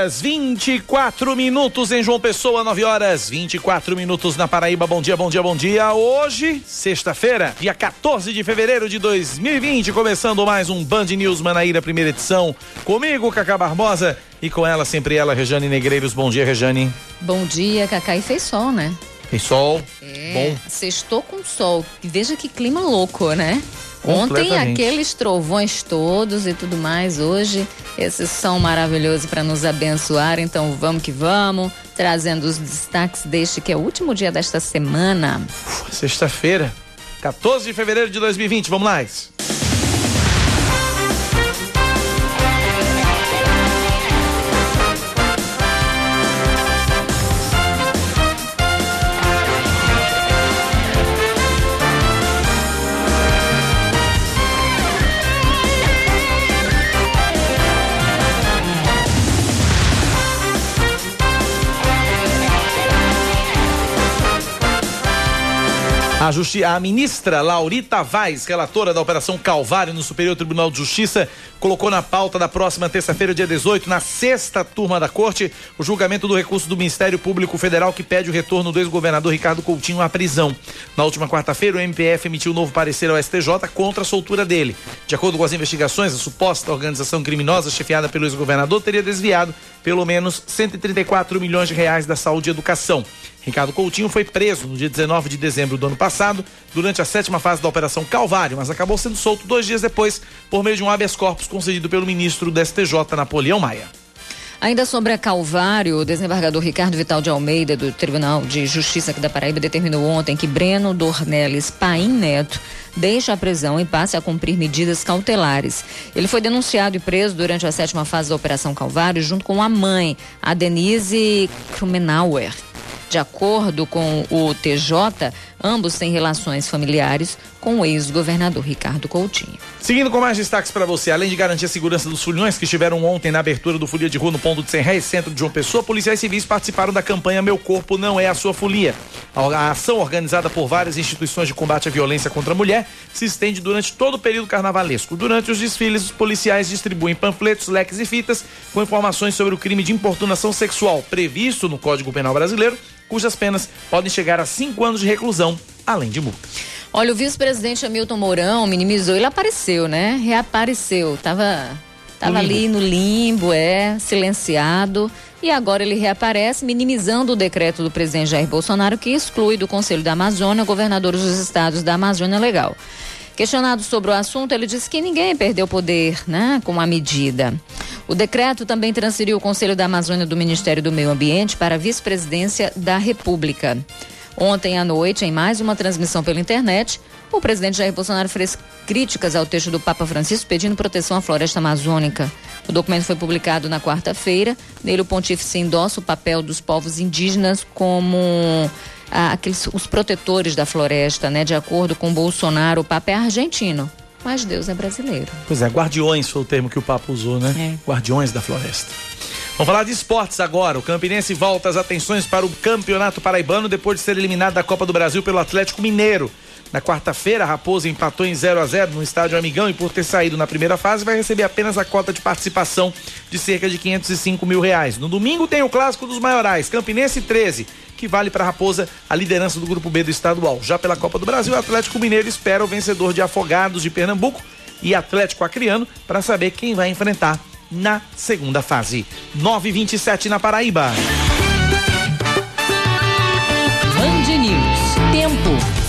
Horas 24 minutos em João Pessoa, 9 horas 24 minutos na Paraíba. Bom dia, bom dia, bom dia. Hoje, sexta-feira, dia 14 de fevereiro de 2020, começando mais um Band News Manaíra, primeira edição. Comigo, Cacá Barbosa, e com ela, sempre ela, Rejane Negreiros. Bom dia, Rejane. Bom dia, Cacá. E fez sol, né? Fez sol. É, Bom. Sextou com sol. E veja que clima louco, né? Ontem aqueles trovões todos e tudo mais. Hoje esse som maravilhoso para nos abençoar. Então vamos que vamos, trazendo os destaques deste que é o último dia desta semana. Sexta-feira, 14 de fevereiro de 2020. Vamos lá. A, justi a ministra Laurita Vaz, relatora da Operação Calvário no Superior Tribunal de Justiça, colocou na pauta da próxima terça-feira, dia 18, na sexta turma da Corte, o julgamento do recurso do Ministério Público Federal que pede o retorno do ex-governador Ricardo Coutinho à prisão. Na última quarta-feira, o MPF emitiu um novo parecer ao STJ contra a soltura dele. De acordo com as investigações, a suposta organização criminosa chefiada pelo ex-governador teria desviado pelo menos 134 milhões de reais da saúde e educação. Ricardo Coutinho foi preso no dia 19 de dezembro do ano passado, durante a sétima fase da Operação Calvário, mas acabou sendo solto dois dias depois por meio de um habeas corpus concedido pelo ministro do STJ, Napoleão Maia. Ainda sobre a Calvário, o desembargador Ricardo Vital de Almeida, do Tribunal de Justiça aqui da Paraíba, determinou ontem que Breno Dornelles Paim Neto deixe a prisão e passe a cumprir medidas cautelares. Ele foi denunciado e preso durante a sétima fase da Operação Calvário, junto com a mãe, a Denise Krumenauer. De acordo com o TJ, ambos têm relações familiares com o ex-governador Ricardo Coutinho. Seguindo com mais destaques para você, além de garantir a segurança dos foliões que estiveram ontem na abertura do Folia de Rua no ponto de Serré, centro de João Pessoa, policiais civis participaram da campanha Meu Corpo Não É a Sua Folia. A ação organizada por várias instituições de combate à violência contra a mulher se estende durante todo o período carnavalesco. Durante os desfiles, os policiais distribuem panfletos, leques e fitas com informações sobre o crime de importunação sexual previsto no Código Penal Brasileiro, cujas penas podem chegar a cinco anos de reclusão, além de multas. Olha, o vice-presidente Hamilton Mourão minimizou, ele apareceu, né? Reapareceu, tava, tava No ali no limbo, é, silenciado. E agora ele reaparece, minimizando o decreto do presidente Jair Bolsonaro que exclui do Conselho da Amazônia governadores dos estados da Amazônia Legal. Questionado sobre o assunto, ele disse que ninguém perdeu poder, né, com a medida. O decreto também transferiu o Conselho da Amazônia do Ministério do Meio Ambiente para a vice-presidência da República. Ontem à noite, em mais uma transmissão pela internet, o presidente Jair Bolsonaro fez críticas ao texto do Papa Francisco pedindo proteção à floresta amazônica. O documento foi publicado na quarta-feira. Nele, o pontífice endossa o papel dos povos indígenas como ah, aqueles, os protetores da floresta, né? De acordo com Bolsonaro, o Papa é argentino, mas Deus é brasileiro. Pois é, guardiões foi o termo que o Papa usou, né? É. Guardiões da floresta. Vamos falar de esportes agora. O Campinense volta as atenções para o Campeonato Paraibano depois de ser eliminado da Copa do Brasil pelo Atlético Mineiro. Na quarta-feira, a Raposa empatou em 0 a 0 no estádio Amigão e, por ter saído na primeira fase, vai receber apenas a cota de participação de cerca de 505 mil reais. No domingo tem o clássico dos maiorais, Campinense 13, que vale para a Raposa a liderança do Grupo B do estadual. Já pela Copa do Brasil, o Atlético Mineiro espera o vencedor de Afogados de Pernambuco e Atlético Acreano para saber quem vai enfrentar na segunda fase. 927 na Paraíba. Band News. Tempo.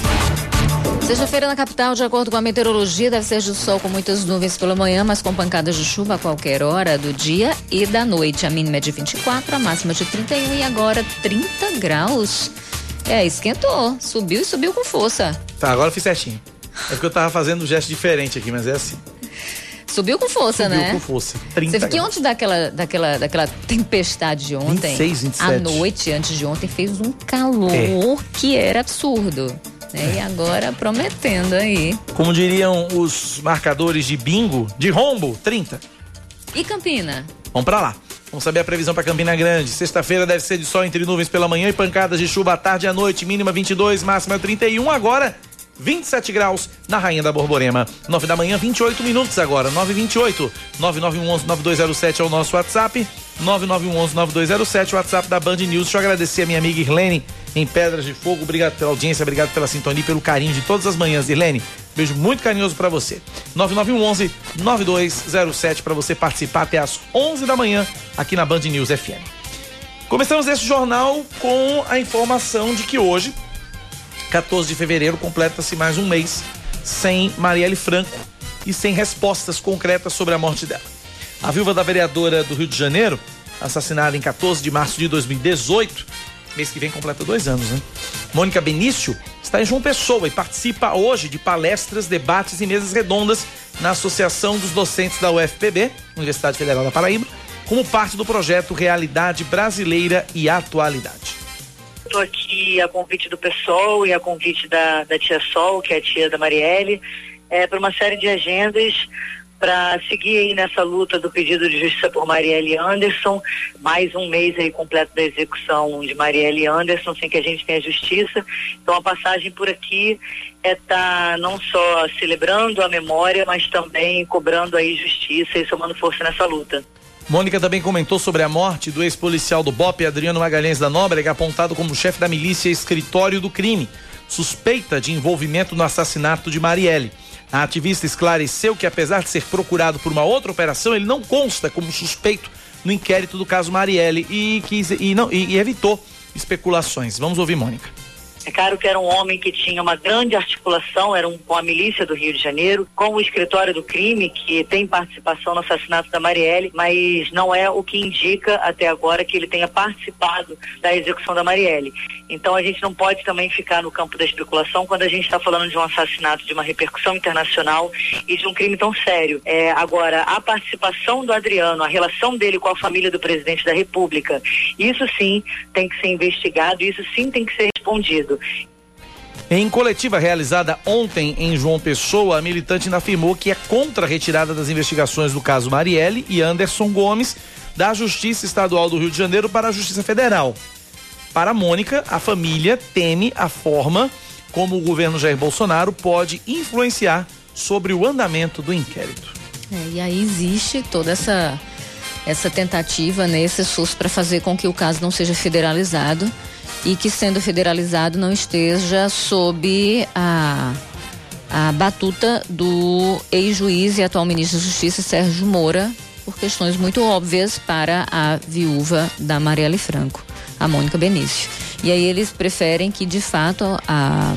Sexta-feira na capital, de acordo com a meteorologia, deve ser de sol com muitas nuvens pela manhã, mas com pancadas de chuva a qualquer hora do dia e da noite. A mínima é de 24, a máxima de 31 e agora 30 graus. É, esquentou. Subiu e subiu com força. Tá, agora eu fiz certinho. É porque eu tava fazendo um gesto diferente aqui, mas é assim. Subiu com força, Subiu né? com força. 30 Você viu que graus. ontem daquela, daquela, daquela tempestade de ontem, 26, 27. à noite antes de ontem, fez um calor É. que era absurdo. É, e agora prometendo aí. Como diriam os marcadores de bingo, de rombo, 30. E Campina? Vamos para lá. Vamos saber a previsão para Campina Grande. Sexta-feira deve ser de sol entre nuvens pela manhã e pancadas de chuva à tarde e à noite. Mínima 22, máxima 31. Agora, 27 graus na Rainha da Borborema. 9 da manhã, 28 minutos agora. 928. 9911-9207 é o nosso WhatsApp. 9911-9207, o WhatsApp da Band News. Deixa eu agradecer a minha amiga Irlene em Pedras de Fogo. Obrigado pela audiência, obrigado pela sintonia, pelo carinho de todas as manhãs. Irlene, beijo muito carinhoso para você. 9911 9207 para você participar até às 11 da manhã aqui na Band News FM. Começamos esse jornal com a informação de que hoje, 14 de fevereiro, completa-se mais um mês sem Marielle Franco e sem respostas concretas sobre a morte dela. A viúva da vereadora do Rio de Janeiro, assassinada em 14 de março de 2018, mês que vem completa dois anos, né? Mônica Benício está em João Pessoa e participa hoje de palestras, debates e mesas redondas na Associação dos Docentes da UFPB, Universidade Federal da Paraíba, como parte do projeto Realidade Brasileira e Atualidade. Estou aqui a convite do PSOL e a convite da, da tia Sol, que é a tia da Marielle, é, para uma série de agendas para seguir aí nessa luta do pedido de justiça por Marielle Anderson, mais um mês aí completo da execução de Marielle Anderson, sem que a gente tenha justiça. Então a passagem por aqui é estar tá não só celebrando a memória, mas também cobrando aí justiça e somando força nessa luta. Mônica também comentou sobre a morte do ex-policial do BOP, Adriano Magalhães da Nóbrega, apontado como chefe da milícia escritório do crime, suspeita de envolvimento no assassinato de Marielle. A ativista esclareceu que, apesar de ser procurado por uma outra operação, ele não consta como suspeito no inquérito do caso Marielle e, quis, e, não, e, e evitou especulações. Vamos ouvir Mônica. É claro que era um homem que tinha uma grande articulação, era um, com a milícia do Rio de Janeiro, com o escritório do crime, que tem participação no assassinato da Marielle, mas não é o que indica até agora que ele tenha participado da execução da Marielle. Então a gente não pode também ficar no campo da especulação quando a gente está falando de um assassinato de uma repercussão internacional e de um crime tão sério. É, agora, a participação do Adriano, a relação dele com a família do presidente da República, isso sim tem que ser investigado, isso sim tem que ser respondido. Em coletiva realizada ontem em João Pessoa, a militante ainda afirmou que é contra a retirada das investigações do caso Marielle e Anderson Gomes da Justiça Estadual do Rio de Janeiro para a Justiça Federal. Para Mônica, a família teme a forma como o governo Jair Bolsonaro pode influenciar sobre o andamento do inquérito. É, e aí existe toda essa essa tentativa nesse SUS para fazer com que o caso não seja federalizado e que, sendo federalizado, não esteja sob a, a batuta do ex-juiz e atual ministro da Justiça, Sérgio Moura, por questões muito óbvias para a viúva da Marielle Franco, a Mônica Benício. E aí eles preferem que, de fato, a,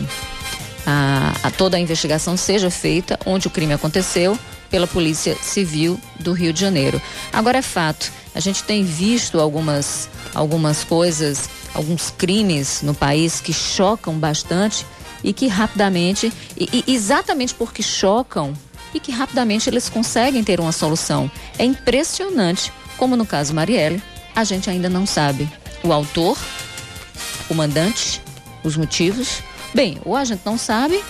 a, a toda a investigação seja feita onde o crime aconteceu pela Polícia Civil do Rio de Janeiro. Agora é fato, a gente tem visto algumas, algumas coisas alguns crimes no país que chocam bastante e que rapidamente, e, e exatamente porque chocam, e que rapidamente eles conseguem ter uma solução. É impressionante como no caso Marielle, a gente ainda não sabe o autor, o mandante, os motivos. Bem, ou a gente não sabe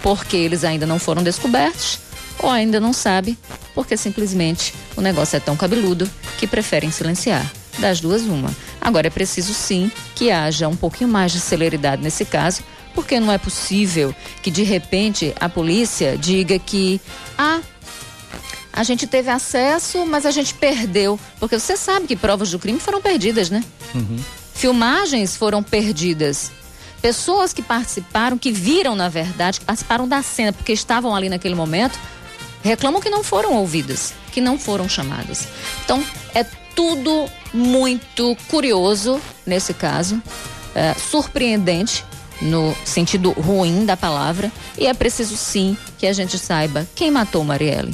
porque eles ainda não foram descobertos, ou ainda não sabe porque simplesmente o negócio é tão cabeludo que preferem silenciar. Das duas, uma. Agora é preciso sim que haja um pouquinho mais de celeridade nesse caso, porque não é possível que de repente a polícia diga que ah, a gente teve acesso, mas a gente perdeu. Porque você sabe que provas do crime foram perdidas, né? Uhum. Filmagens foram perdidas. Pessoas que participaram, que viram, na verdade, que participaram da cena, porque estavam ali naquele momento, reclamam que não foram ouvidas, que não foram chamadas. Então, é tudo muito curioso nesse caso, é, surpreendente no sentido ruim da palavra, e é preciso sim que a gente saiba quem matou Marielle.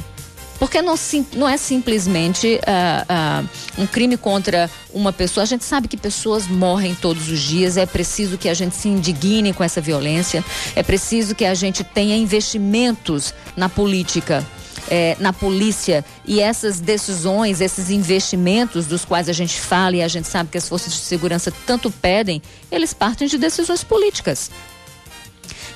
Porque não, não é simplesmente uh, uh, um crime contra uma pessoa. A gente sabe que pessoas morrem todos os dias. É preciso que a gente se indigne com essa violência. É preciso que a gente tenha investimentos na política é, na polícia e essas decisões, esses investimentos dos quais a gente fala e a gente sabe que as forças de segurança tanto pedem, eles partem de decisões políticas.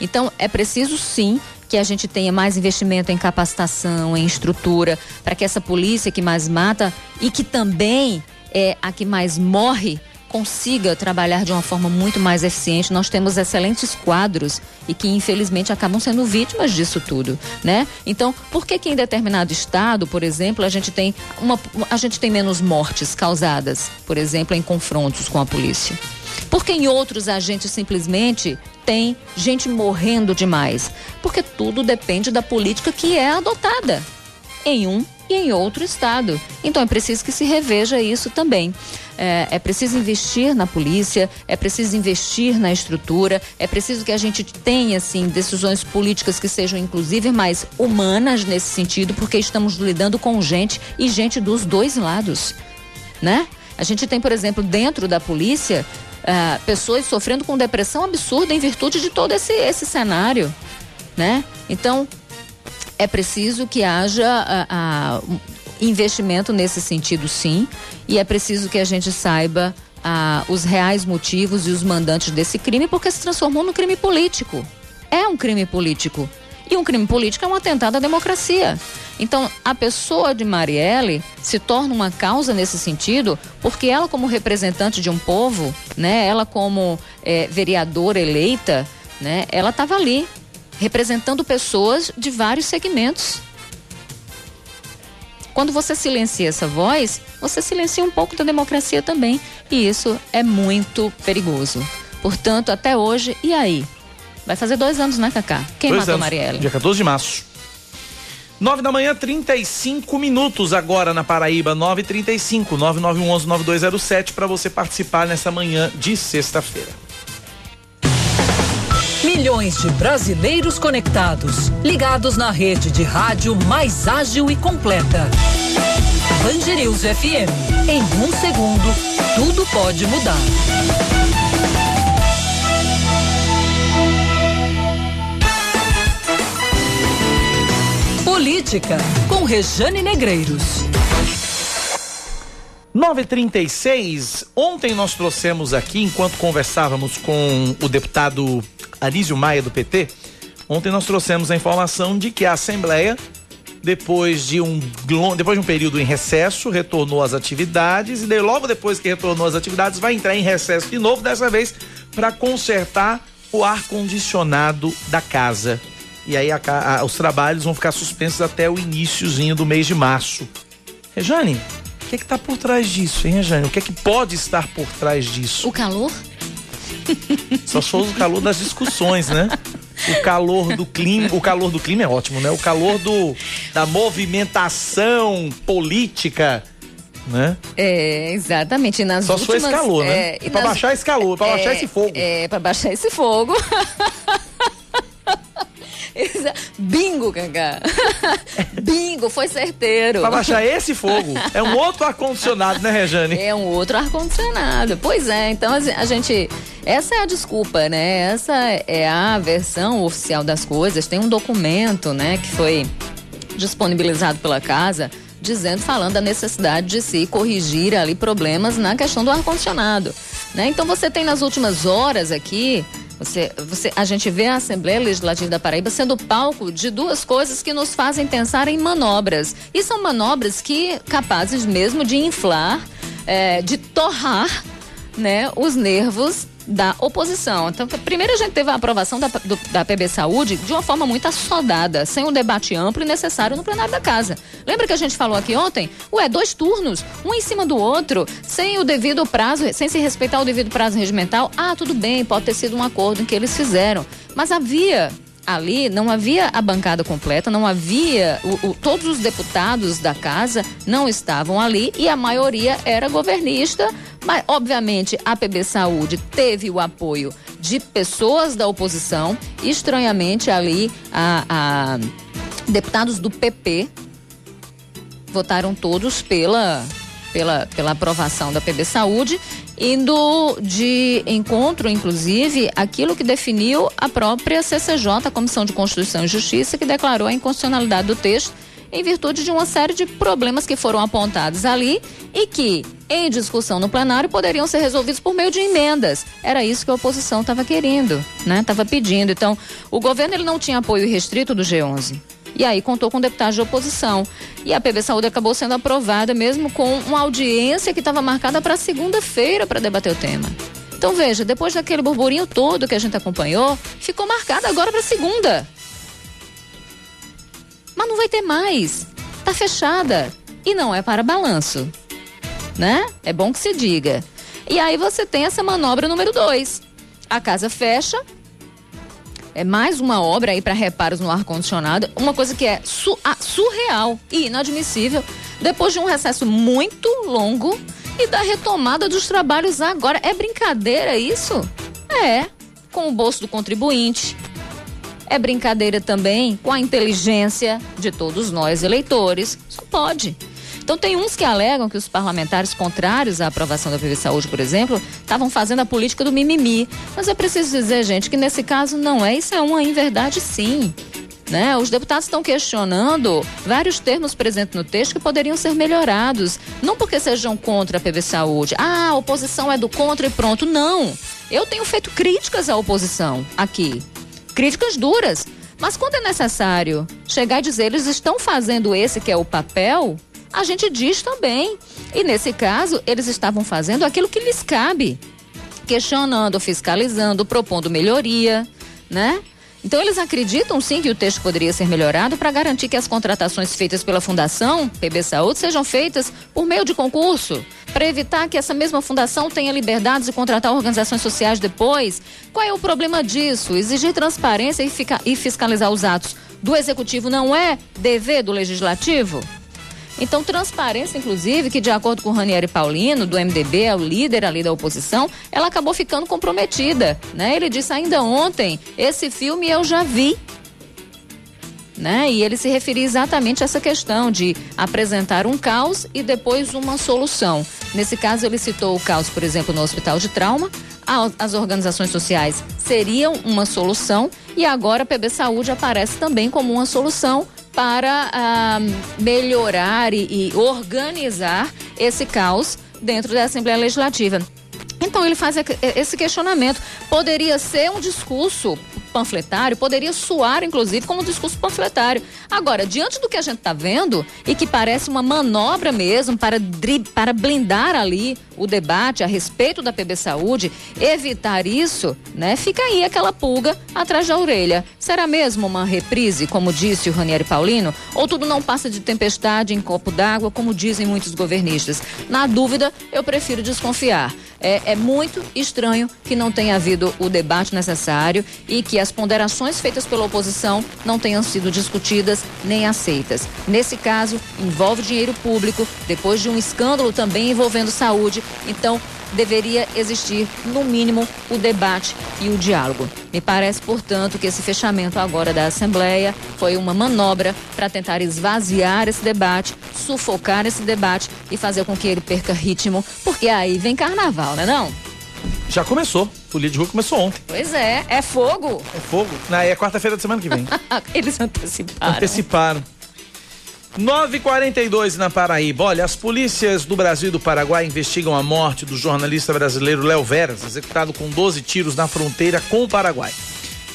Então, é preciso sim que a gente tenha mais investimento em capacitação, em estrutura, para que essa polícia que mais mata e que também é a que mais morre consiga trabalhar de uma forma muito mais eficiente. Nós temos excelentes quadros e que infelizmente acabam sendo vítimas disso tudo, né? Então, por que que em determinado estado, por exemplo, a gente tem uma a gente tem menos mortes causadas, por exemplo, em confrontos com a polícia? Porque em outros a gente simplesmente tem gente morrendo demais? Porque tudo depende da política que é adotada em um e em outro estado. Então é preciso que se reveja isso também. É, é, preciso investir na polícia, é preciso investir na estrutura, é preciso que a gente tenha, assim, decisões políticas que sejam, inclusive, mais humanas nesse sentido, porque estamos lidando com gente e gente dos dois lados, né? A gente tem, por exemplo, dentro da polícia, uh, pessoas sofrendo com depressão absurda em virtude de todo esse, esse cenário, né? Então, é preciso que haja uh, uh, investimento nesse sentido, sim, e é preciso que a gente saiba ah, os reais motivos e os mandantes desse crime, porque se transformou num crime político. É um crime político. E um crime político é um atentado à democracia. Então, a pessoa de Marielle se torna uma causa nesse sentido, porque ela, como representante de um povo, né, ela como é, vereadora eleita, né, ela estava ali representando pessoas de vários segmentos. Quando você silencia essa voz, você silencia um pouco da democracia também. E isso é muito perigoso. Portanto, até hoje, e aí? Vai fazer dois anos, né, Cacá? Quem dois matou anos. Marielle? Dia 14 de março. 9 da manhã, 35 minutos agora na Paraíba, 9h35, 9911-9207, para você participar nessa manhã de sexta-feira. Milhões de brasileiros conectados, ligados na rede de rádio mais ágil e completa. News FM. Em um segundo, tudo pode mudar. Política, com Rejane Negreiros. 936. Ontem nós trouxemos aqui, enquanto conversávamos com o deputado Anísio Maia do PT, ontem nós trouxemos a informação de que a Assembleia, depois de um, depois de um período em recesso, retornou às atividades e logo depois que retornou às atividades vai entrar em recesso de novo, dessa vez para consertar o ar-condicionado da casa. E aí a, a, os trabalhos vão ficar suspensos até o iníciozinho do mês de março. Rejane, o que é está por trás disso, hein, Rejane? O que é que pode estar por trás disso? O calor? Só sou o calor das discussões, né? O calor do clima, o calor do clima é ótimo, né? O calor do da movimentação política, né? É, exatamente. Nas Só últimas, sou esse calor, né? É, é pra nas, baixar esse calor, pra é, baixar esse fogo. É, pra baixar esse fogo. Bingo, Cacá. Bingo, foi certeiro. Pra baixar esse fogo, é um outro ar-condicionado, né, Rejane? É um outro ar-condicionado. Pois é, então a gente. Essa é a desculpa, né? Essa é a versão oficial das coisas. Tem um documento, né, que foi disponibilizado pela casa dizendo, falando da necessidade de se corrigir ali problemas na questão do ar-condicionado. Né? Então você tem nas últimas horas aqui você, você, a gente vê a Assembleia Legislativa da Paraíba sendo palco de duas coisas que nos fazem pensar em manobras. E são manobras que capazes mesmo de inflar, é, de torrar né, os nervos da oposição. Então, primeiro a gente teve a aprovação da, do, da PB Saúde de uma forma muito assodada, sem um debate amplo e necessário no plenário da casa. Lembra que a gente falou aqui ontem? Ué, dois turnos, um em cima do outro, sem o devido prazo, sem se respeitar o devido prazo regimental. Ah, tudo bem, pode ter sido um acordo em que eles fizeram. Mas havia ali não havia a bancada completa, não havia o, o, todos os deputados da casa não estavam ali e a maioria era governista, mas obviamente a PB Saúde teve o apoio de pessoas da oposição, estranhamente ali a, a deputados do PP votaram todos pela pela, pela aprovação da PB Saúde, indo de encontro, inclusive, aquilo que definiu a própria CCJ, a Comissão de Constituição e Justiça, que declarou a inconstitucionalidade do texto em virtude de uma série de problemas que foram apontados ali e que, em discussão no plenário, poderiam ser resolvidos por meio de emendas. Era isso que a oposição estava querendo, né? Estava pedindo. Então, o governo ele não tinha apoio restrito do G11. E aí contou com deputados de oposição. E a PB Saúde acabou sendo aprovada mesmo com uma audiência que estava marcada para segunda-feira para debater o tema. Então veja, depois daquele burburinho todo que a gente acompanhou, ficou marcada agora para segunda. Mas não vai ter mais. Tá fechada. E não é para balanço. Né? É bom que se diga. E aí você tem essa manobra número dois. A casa fecha, é mais uma obra aí para reparos no ar-condicionado, uma coisa que é su ah, surreal e inadmissível. Depois de um recesso muito longo e da retomada dos trabalhos agora. É brincadeira isso? É, com o bolso do contribuinte. É brincadeira também com a inteligência de todos nós eleitores. Só pode. Então tem uns que alegam que os parlamentares contrários à aprovação da PV Saúde, por exemplo, estavam fazendo a política do mimimi. Mas é preciso dizer, gente, que nesse caso não é, isso é uma inverdade sim. Né? Os deputados estão questionando vários termos presentes no texto que poderiam ser melhorados. Não porque sejam contra a PV Saúde. Ah, a oposição é do contra e pronto. Não. Eu tenho feito críticas à oposição aqui. Críticas duras. Mas quando é necessário chegar e dizer eles estão fazendo esse que é o papel, a gente diz também. E nesse caso, eles estavam fazendo aquilo que lhes cabe, questionando, fiscalizando, propondo melhoria, né? Então eles acreditam sim que o texto poderia ser melhorado para garantir que as contratações feitas pela Fundação PB Saúde sejam feitas por meio de concurso, para evitar que essa mesma fundação tenha liberdade de contratar organizações sociais depois. Qual é o problema disso? Exigir transparência e, e fiscalizar os atos do executivo não é dever do legislativo? Então, transparência, inclusive, que de acordo com o Ranieri Paulino, do MDB, é o líder ali da oposição, ela acabou ficando comprometida, né? Ele disse ainda ontem, esse filme eu já vi. Né? E ele se referia exatamente a essa questão de apresentar um caos e depois uma solução. Nesse caso, ele citou o caos, por exemplo, no Hospital de Trauma. As organizações sociais seriam uma solução e agora a PB Saúde aparece também como uma solução para ah, melhorar e, e organizar esse caos dentro da Assembleia Legislativa. Então ele faz esse questionamento. Poderia ser um discurso panfletário, poderia soar, inclusive, como um discurso panfletário. Agora, diante do que a gente está vendo, e que parece uma manobra mesmo para, para blindar ali o debate a respeito da PB Saúde, evitar isso, né? Fica aí aquela pulga atrás da orelha. Será mesmo uma reprise, como disse o Ranieri Paulino? Ou tudo não passa de tempestade em copo d'água, como dizem muitos governistas? Na dúvida, eu prefiro desconfiar. É, é muito estranho que não tenha havido o debate necessário e que as ponderações feitas pela oposição não tenham sido discutidas nem aceitas. Nesse caso, envolve dinheiro público, depois de um escândalo também envolvendo saúde, então deveria existir, no mínimo, o debate e o diálogo. Me parece, portanto, que esse fechamento agora da Assembleia foi uma manobra para tentar esvaziar esse debate, sufocar esse debate e fazer com que ele perca ritmo, porque aí vem carnaval, né não? Já começou. Folia de rua começou ontem. Pois é, é fogo. É fogo. Não, é quarta-feira da semana que vem. Eles anteciparam. Anteciparam. 942 na Paraíba. Olha, as polícias do Brasil e do Paraguai investigam a morte do jornalista brasileiro Léo Veras, executado com 12 tiros na fronteira com o Paraguai.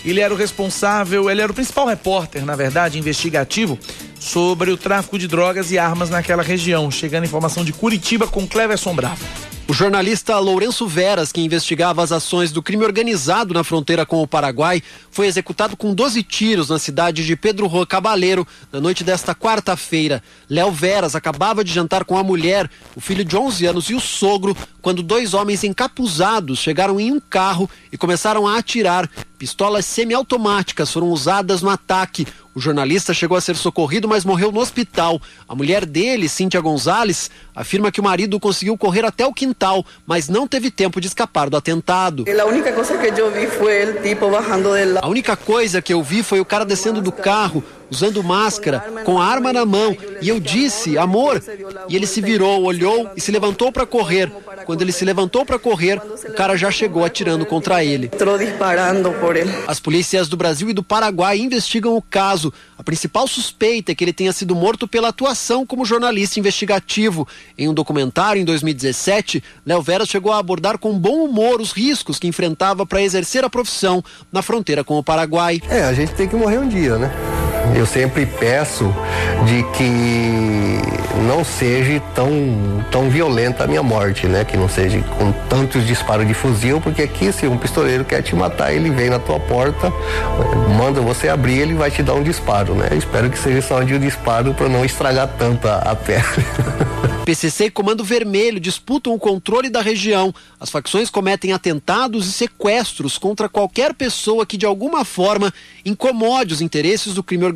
Ele era o responsável, ele era o principal repórter, na verdade, investigativo sobre o tráfico de drogas e armas naquela região, chegando informação de Curitiba com Cleverson Bravo. O jornalista Lourenço Veras, que investigava as ações do crime organizado na fronteira com o Paraguai, foi executado com 12 tiros na cidade de Pedro Rua Cabaleiro na noite desta quarta-feira. Léo Veras acabava de jantar com a mulher, o filho de 11 anos e o sogro, quando dois homens encapuzados chegaram em um carro e começaram a atirar. Pistolas semiautomáticas foram usadas no ataque. O jornalista chegou a ser socorrido, mas morreu no hospital. A mulher dele, Cíntia Gonzalez, afirma que o marido conseguiu correr até o quintal, mas não teve tempo de escapar do atentado. A única coisa que eu vi foi o tipo bajando A única coisa que eu vi foi o cara descendo do carro. Usando máscara, com a arma na mão. E eu disse, amor. E ele se virou, olhou e se levantou para correr. Quando ele se levantou para correr, o cara já chegou atirando contra ele. As polícias do Brasil e do Paraguai investigam o caso. A principal suspeita é que ele tenha sido morto pela atuação como jornalista investigativo. Em um documentário em 2017, Léo Veras chegou a abordar com bom humor os riscos que enfrentava para exercer a profissão na fronteira com o Paraguai. É, a gente tem que morrer um dia, né? Eu sempre peço de que não seja tão, tão violenta a minha morte, né? Que não seja com tantos disparos de fuzil, porque aqui se um pistoleiro quer te matar, ele vem na tua porta, manda você abrir, ele vai te dar um disparo, né? Espero que seja só de um disparo para não estragar tanto a, a pele. PCC e Comando Vermelho disputam o controle da região. As facções cometem atentados e sequestros contra qualquer pessoa que de alguma forma incomode os interesses do crime organizado.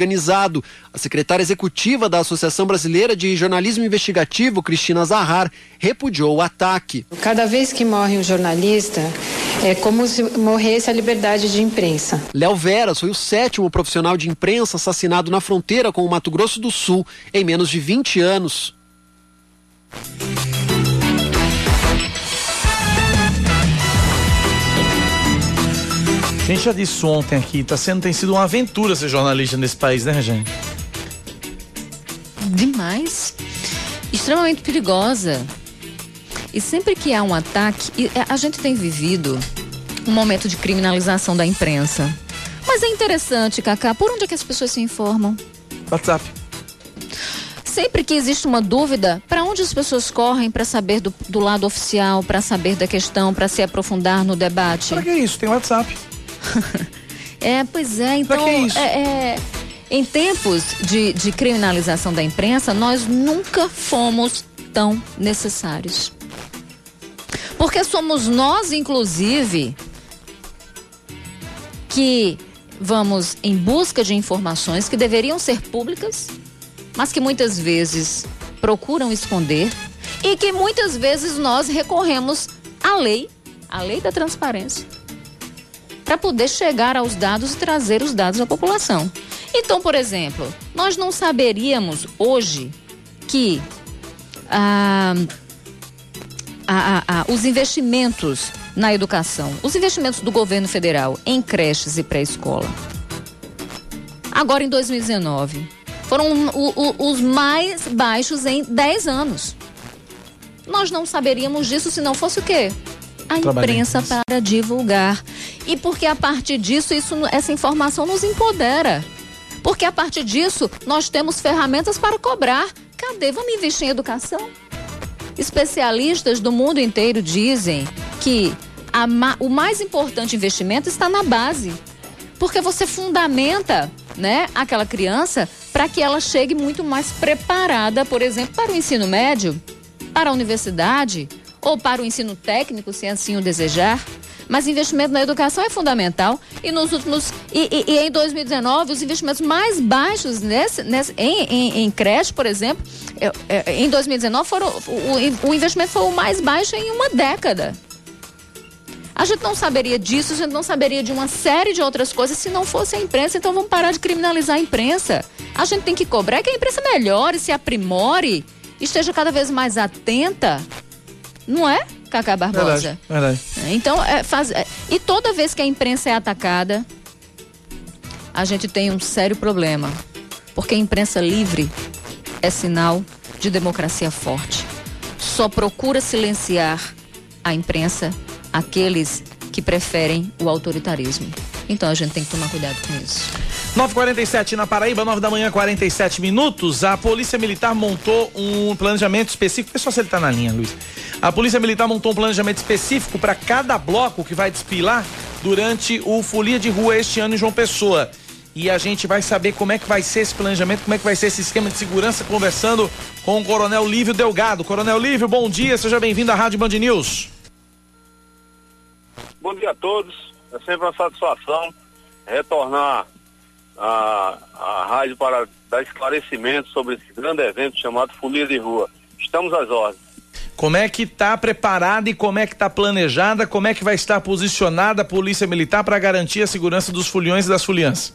A secretária executiva da Associação Brasileira de Jornalismo Investigativo, Cristina Zahar, repudiou o ataque. Cada vez que morre um jornalista, é como se morresse a liberdade de imprensa. Léo Veras foi o sétimo profissional de imprensa assassinado na fronteira com o Mato Grosso do Sul em menos de 20 anos. Gente já disse ontem aqui, tá sendo, tem sido uma aventura ser jornalista nesse país, né, Rejane? Demais. Extremamente perigosa. E sempre que há um ataque, a gente tem vivido um momento de criminalização da imprensa. Mas é interessante, Cacá, por onde é que as pessoas se informam? WhatsApp. Sempre que existe uma dúvida, para onde as pessoas correm para saber do, do, lado oficial, para saber da questão, para se aprofundar no debate? Para que isso? Tem WhatsApp. É, pois é, então. Que isso? É, é, em tempos de, de criminalização da imprensa, nós nunca fomos tão necessários. Porque somos nós, inclusive, que vamos em busca de informações que deveriam ser públicas mas que muitas vezes procuram esconder e que muitas vezes nós recorremos à lei, à lei da transparência, para poder chegar aos dados e trazer os dados à população. Então, por exemplo, nós não saberíamos hoje que ah, ah, ah, os investimentos na educação, os investimentos do governo federal em creches e pré-escola, agora em 2019, foram o, o, os mais baixos em 10 anos. Nós não saberíamos disso se não fosse o quê? A imprensa para divulgar. E porque a partir disso, isso, essa informação nos empodera. Porque a partir disso, nós temos ferramentas para cobrar. Cadê? Vamos investir em educação? Especialistas do mundo inteiro dizem que a, o mais importante investimento está na base. Porque você fundamenta né, aquela criança para que ela chegue muito mais preparada, por exemplo, para o ensino médio, para a universidade ou para o ensino técnico, se assim o desejar. Mas investimento na educação é fundamental e nos últimos e, e, e em 2019 os investimentos mais baixos nesse, nesse em, em, em creche, por exemplo, em 2019 foram o, o investimento foi o mais baixo em uma década. A gente não saberia disso, a gente não saberia de uma série de outras coisas se não fosse a imprensa. Então vamos parar de criminalizar a imprensa. A gente tem que cobrar que a imprensa melhore, se aprimore, esteja cada vez mais atenta. Não é, Cacá Barbosa? Verdade, verdade. Então, é, faz, é, e toda vez que a imprensa é atacada, a gente tem um sério problema. Porque a imprensa livre é sinal de democracia forte. Só procura silenciar a imprensa aqueles que preferem o autoritarismo. Então a gente tem que tomar cuidado com isso. 947 na Paraíba, 9 da manhã, 47 minutos. A Polícia Militar montou um planejamento específico. Pessoal, se ele está na linha, Luiz. A Polícia Militar montou um planejamento específico para cada bloco que vai desfilar durante o Folia de Rua este ano em João Pessoa. E a gente vai saber como é que vai ser esse planejamento, como é que vai ser esse esquema de segurança, conversando com o Coronel Lívio Delgado. Coronel Lívio, bom dia, seja bem-vindo à Rádio Band News. Bom dia a todos. É sempre uma satisfação retornar a rádio para dar esclarecimento sobre esse grande evento chamado Folia de Rua. Estamos às ordens. Como é que está preparada e como é que está planejada, como é que vai estar posicionada a Polícia Militar para garantir a segurança dos foliões e das foliãs?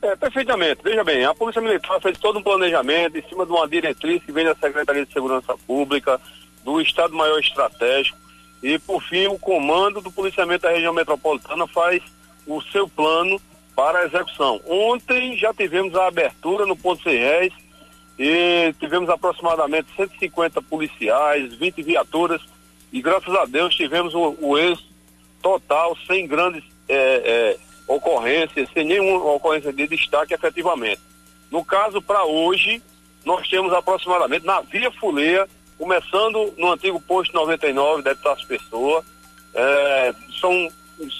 É, perfeitamente. Veja bem, a Polícia Militar fez todo um planejamento em cima de uma diretriz que vem da Secretaria de Segurança Pública, do Estado-Maior Estratégico, e, por fim, o comando do policiamento da região metropolitana faz o seu plano para a execução. Ontem já tivemos a abertura no Ponto Sem Réis e tivemos aproximadamente 150 policiais, 20 viaturas e graças a Deus tivemos o, o êxito total, sem grandes é, é, ocorrências, sem nenhuma ocorrência de destaque efetivamente. No caso, para hoje, nós temos aproximadamente na Via Fuleia, começando no antigo posto 99 da Epitácio Pessoa, é, são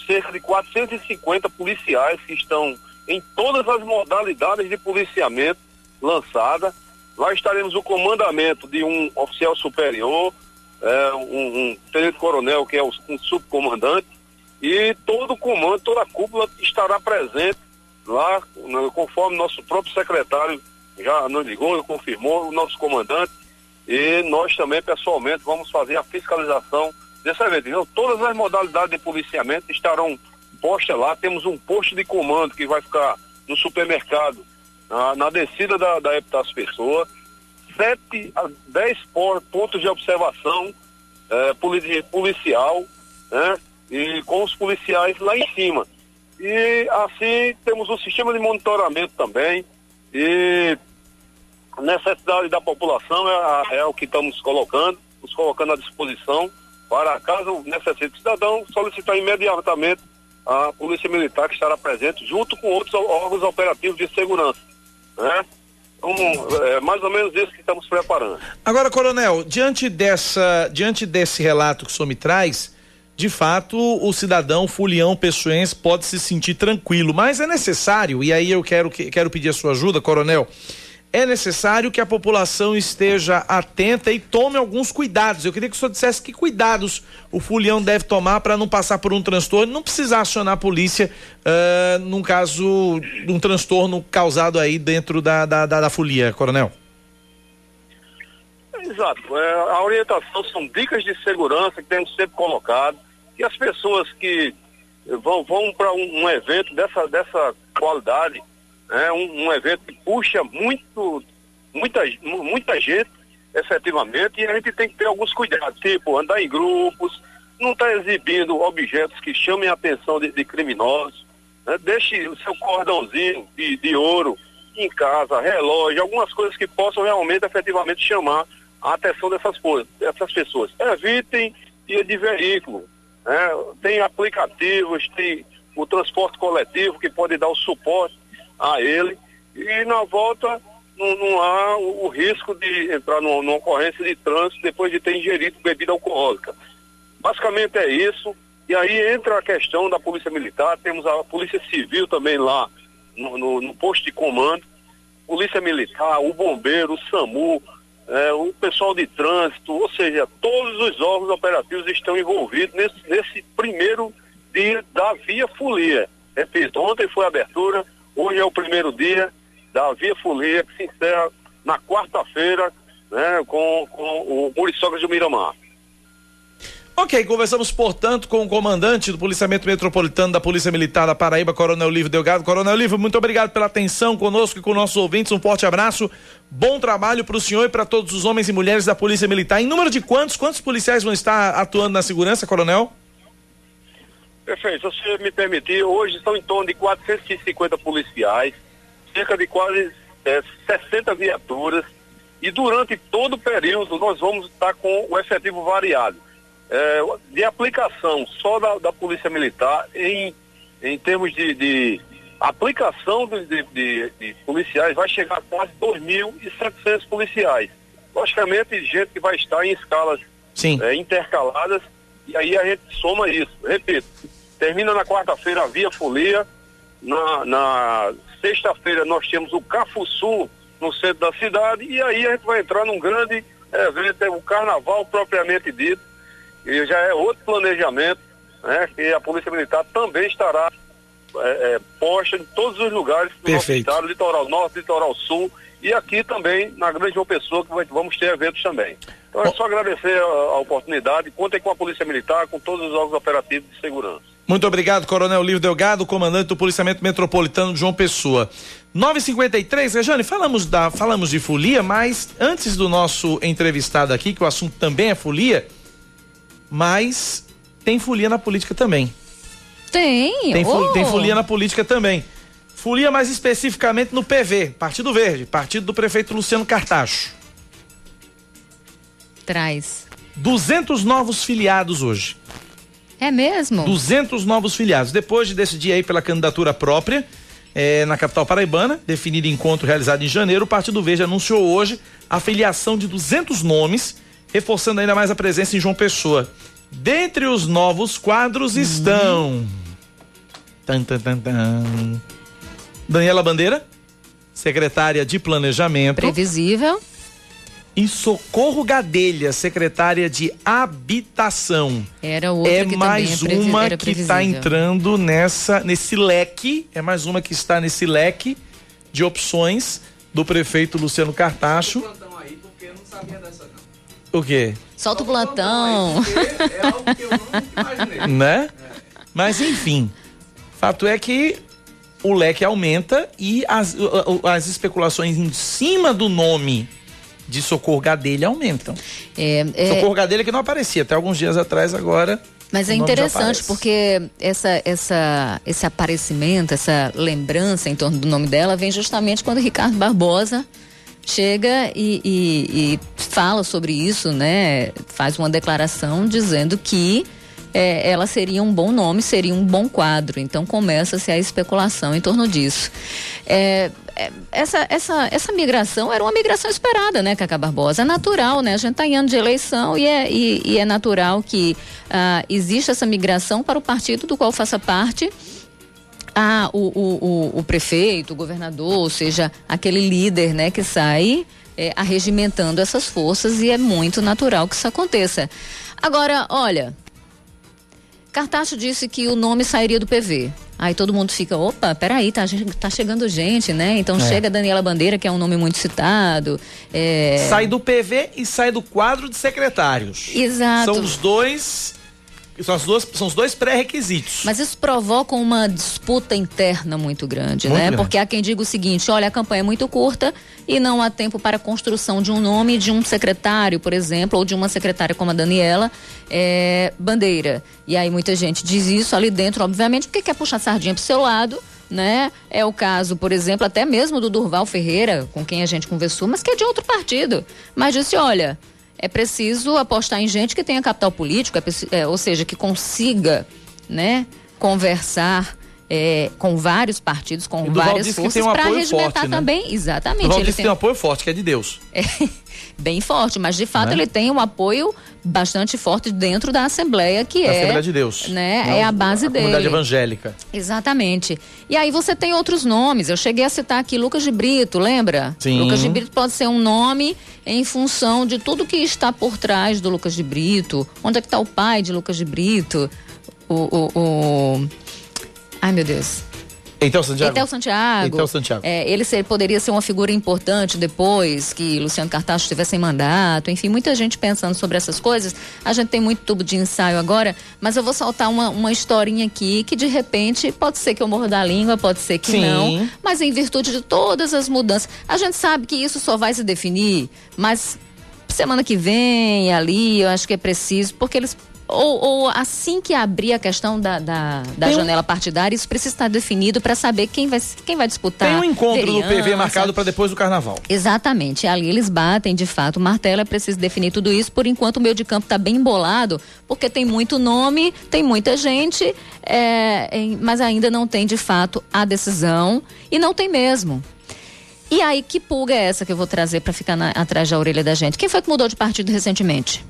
cerca de 450 policiais que estão em todas as modalidades de policiamento lançada. Lá estaremos o comandamento de um oficial superior, é, um, um tenente-coronel que é o, um subcomandante, e todo o comando, toda a cúpula estará presente lá, né, conforme nosso próprio secretário já nos ligou, confirmou, o nosso comandante, e nós também pessoalmente vamos fazer a fiscalização desse evento. Então, todas as modalidades de policiamento estarão postas lá. Temos um posto de comando que vai ficar no supermercado, na, na descida da, da Pessoa. Sete a dez pontos de observação eh, policial, né? E com os policiais lá em cima. E assim temos um sistema de monitoramento também. E necessidade da população é, é o que estamos colocando, nos colocando à disposição para caso necessite o cidadão solicitar imediatamente a Polícia Militar que estará presente junto com outros órgãos operativos de segurança, né? Então, é mais ou menos isso que estamos preparando. Agora, coronel, diante dessa, diante desse relato que o senhor me traz, de fato, o cidadão fulião pessoense pode se sentir tranquilo, mas é necessário, e aí eu quero, quero pedir a sua ajuda, coronel, é necessário que a população esteja atenta e tome alguns cuidados. Eu queria que o senhor dissesse que cuidados o fulião deve tomar para não passar por um transtorno, não precisar acionar a polícia uh, num caso de um transtorno causado aí dentro da, da, da, da folia, coronel. Exato. É, a orientação são dicas de segurança que temos sempre colocado. E as pessoas que vão, vão para um, um evento dessa, dessa qualidade, é um, um evento que puxa muito, muita, muita gente, efetivamente, e a gente tem que ter alguns cuidados, tipo andar em grupos, não estar tá exibindo objetos que chamem a atenção de, de criminosos, né? deixe o seu cordãozinho de, de ouro em casa, relógio, algumas coisas que possam realmente, efetivamente, chamar a atenção dessas, dessas pessoas. Evitem ir de veículo, né? tem aplicativos, tem o transporte coletivo que pode dar o suporte a ele e na volta não, não há o, risco de entrar numa, numa, ocorrência de trânsito depois de ter ingerido bebida alcoólica. Basicamente é isso. E aí entra a questão da Polícia Militar, temos a Polícia Civil também lá no, no, no posto de comando, Polícia Militar, o Bombeiro, o SAMU, é, o pessoal de trânsito, ou seja, todos os órgãos operativos estão envolvidos nesse, nesse primeiro dia da Via Folia. Repito, ontem foi a abertura, Hoje é o primeiro dia da Via Folia, que se encerra na quarta-feira, né, com, com o Muriçoca de Miramar. Ok, conversamos, portanto, com o comandante do Policiamento Metropolitano da Polícia Militar da Paraíba, Coronel Livre Delgado. Coronel Livre, muito obrigado pela atenção conosco e com nossos ouvintes. Um forte abraço, bom trabalho para o senhor e para todos os homens e mulheres da Polícia Militar. Em número de quantos? Quantos policiais vão estar atuando na segurança, Coronel? Perfeito. Se você me permitir, hoje são em torno de 450 policiais, cerca de quase é, 60 viaturas, e durante todo o período nós vamos estar com o efetivo variado. É, de aplicação só da, da, Polícia Militar, em, em termos de, de aplicação de, de, de, policiais, vai chegar a quase 2.700 policiais. Logicamente, gente que vai estar em escalas é, intercaladas, e aí a gente soma isso. Repito, Termina na quarta-feira a Via Folia. Na, na sexta-feira nós temos o Cafuçu no centro da cidade e aí a gente vai entrar num grande evento, é o carnaval propriamente dito. E já é outro planejamento, né? Que a Polícia Militar também estará é, é, posta em todos os lugares do Perfeito. nosso estado, litoral norte, litoral sul e aqui também na Grande João Pessoa que vamos ter eventos também. Então é só agradecer a, a oportunidade, contem com a Polícia Militar, com todos os órgãos operativos de segurança. Muito obrigado, Coronel Livro Delgado, comandante do Policiamento Metropolitano de João Pessoa. 953, Rejane, falamos da, falamos de folia, mas antes do nosso entrevistado aqui, que o assunto também é folia, mas tem folia na política também. Tem. Tem, oh. tem folia na política também. Folia mais especificamente no PV, Partido Verde, partido do prefeito Luciano Cartacho. Traz. 200 novos filiados hoje. É mesmo? 200 novos filiados. Depois de decidir aí pela candidatura própria eh, na capital paraibana, definido encontro realizado em janeiro, o Partido Verde anunciou hoje a filiação de 200 nomes, reforçando ainda mais a presença em João Pessoa. Dentre os novos quadros Uhum. estão. Tan, tan, tan, tan. Daniela Bandeira, secretária de Planejamento. Previsível. E Socorro Gadelha, secretária de Habitação. Era outra É que mais também é uma era que está entrando nessa, nesse leque. É mais uma que está nesse leque de opções do prefeito Luciano Cartacho. O quê? Solta o plantão. né? Mas enfim, fato é que o leque aumenta e as, as especulações em cima do nome de Socorro Gadelha aumentam. É, é, Socorro Gadelha que não aparecia até alguns dias atrás, agora. Mas é interessante porque essa, essa, esse aparecimento, essa lembrança em torno do nome dela vem justamente quando Ricardo Barbosa chega e, e- e fala sobre isso, né? Faz uma declaração dizendo que é, ela seria um bom nome, seria um bom quadro. Então começa-se a especulação em torno disso. É, essa, essa, essa migração era uma migração esperada, né, Cacá Barbosa? É natural, né? A gente está em ano de eleição e é, e, e é natural que ah, exista essa migração para o partido do qual faça parte ah, o, o, o, o prefeito, o governador, ou seja, aquele líder né, que sai é, arregimentando essas forças e é muito natural que isso aconteça. Agora, olha, Cartacho disse que o nome sairia do PV. Aí todo mundo fica, opa, peraí, tá, tá chegando gente, né? Então É. chega Daniela Bandeira, que é um nome muito citado. é, Sai do PV e sai do quadro de secretários. Exato. São os dois. São, as duas, são os dois pré-requisitos. Mas isso provoca uma disputa interna muito grande, Muito né? grande. Porque há quem diga o seguinte: olha, a campanha é muito curta e não há tempo para a construção de um nome de um secretário, por exemplo, ou de uma secretária como a Daniela é, Bandeira. E aí muita gente diz isso ali dentro, obviamente, porque quer puxar sardinha pro seu lado. Né? É o caso, por exemplo, até mesmo do Durval Ferreira, com quem a gente conversou, mas que é de outro partido. Mas disse: olha, é preciso apostar em gente que tenha capital político, é é, ou seja, que consiga, né, conversar é, com vários partidos, com várias forças um para forte, né? também, exatamente. Duval ele tem tem um apoio forte, que é de Deus. é, bem forte, mas de fato Né? ele tem um apoio bastante forte dentro da Assembleia, que Da é Assembleia de Deus. né, Não, é a base a dele. comunidade evangélica. Exatamente. E aí você tem outros nomes. Eu cheguei a citar aqui Lucas de Brito, lembra? Sim. Lucas de Brito pode ser um nome em função de tudo que está por trás do Lucas de Brito. Onde é que está o pai de Lucas de Brito? O. o, o... Ai, meu Deus. Então, Santiago. Etel Santiago. Etel Santiago. É, ele ser- poderia ser uma figura importante depois que Luciano Cartacho estivesse em mandato. Enfim, muita gente pensando sobre essas coisas. A gente tem muito tubo de ensaio agora, mas eu vou soltar uma, uma historinha aqui que de repente pode ser que eu morra da língua, pode ser que Sim. não. Mas em virtude de todas as mudanças. A gente sabe que isso só vai se definir, mas semana que vem, ali, eu acho que é preciso, porque eles. Ou, ou assim que abrir a questão da, da, da Tem um- janela partidária, isso precisa estar definido para saber quem vai, quem vai disputar. Tem um encontro do PV marcado para depois do carnaval. Exatamente, ali eles batem de fato o martelo, é preciso definir tudo isso. Por enquanto o meio de campo está bem embolado, porque tem muito nome, tem muita gente, é, mas ainda não tem de fato a decisão e não tem mesmo. E aí, que pulga é essa que eu vou trazer para ficar na- atrás da orelha da gente? Quem foi que mudou de partido recentemente?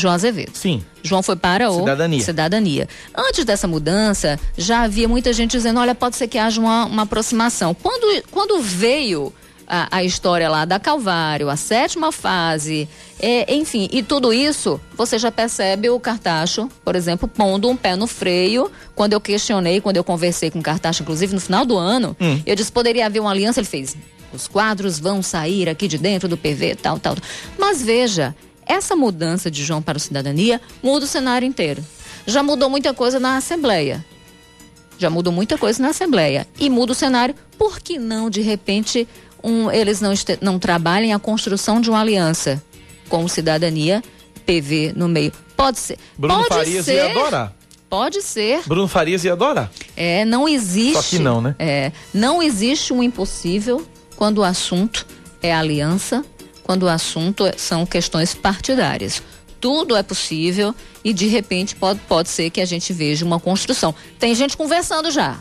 João Azevedo. Sim. João foi para o Cidadania. Cidadania. Antes dessa mudança, já havia muita gente dizendo: olha, pode ser que haja uma, uma aproximação. Quando, quando veio a, a história lá da Calvário, a sétima fase, é, enfim, e tudo isso, você já percebe o Cartacho, por exemplo, pondo um pé no freio. Quando eu questionei, quando eu conversei com o Cartacho, inclusive no final do ano, Hum. eu disse: poderia haver uma aliança. Ele fez: os quadros vão sair aqui de dentro do PV, tal, tal. Mas veja, essa mudança de João para o Cidadania muda o cenário inteiro. Já mudou muita coisa na Assembleia. Já mudou muita coisa na Assembleia. E muda o cenário. Por que não, de repente, um, eles não, não trabalhem a construção de uma aliança com cidadania, PV no meio? Pode ser. Bruno Pode Farias ser. ia adorar. Pode ser. Bruno Farias ia adorar. É, não existe. Só que não, né? É, não existe um impossível quando o assunto é aliança, quando o assunto são questões partidárias. Tudo é possível e de repente pode, pode ser que a gente veja uma construção. Tem gente conversando já.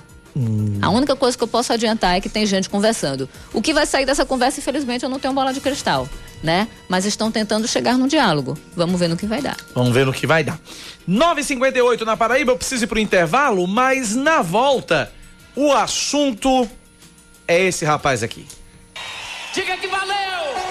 A única coisa que eu posso adiantar é que tem gente conversando. O que vai sair dessa conversa, infelizmente, eu não tenho bola de cristal, né? Mas estão tentando chegar num diálogo. Vamos ver no que vai dar. Vamos ver no que vai dar. 9h58 na Paraíba, eu preciso ir pro intervalo, mas na volta, o assunto é esse rapaz aqui. Diga que valeu!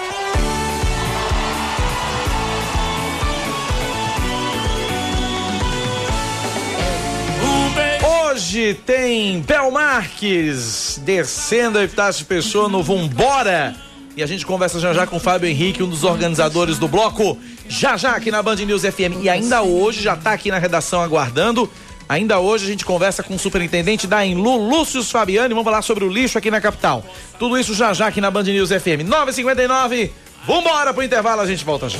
Hoje tem Bel Marques descendo a Epitácio Pessoa no Vambora. E a gente conversa já já com o Fábio Henrique, um dos organizadores do bloco. Já já aqui na Band News FM. E ainda hoje, já tá aqui na redação aguardando. Ainda hoje a gente conversa com o superintendente da Enlu, Lúcio Fabiani. Vamos falar sobre o lixo aqui na capital. Tudo isso já já aqui na Band News FM. 9h59. Vambora pro intervalo, a gente volta já.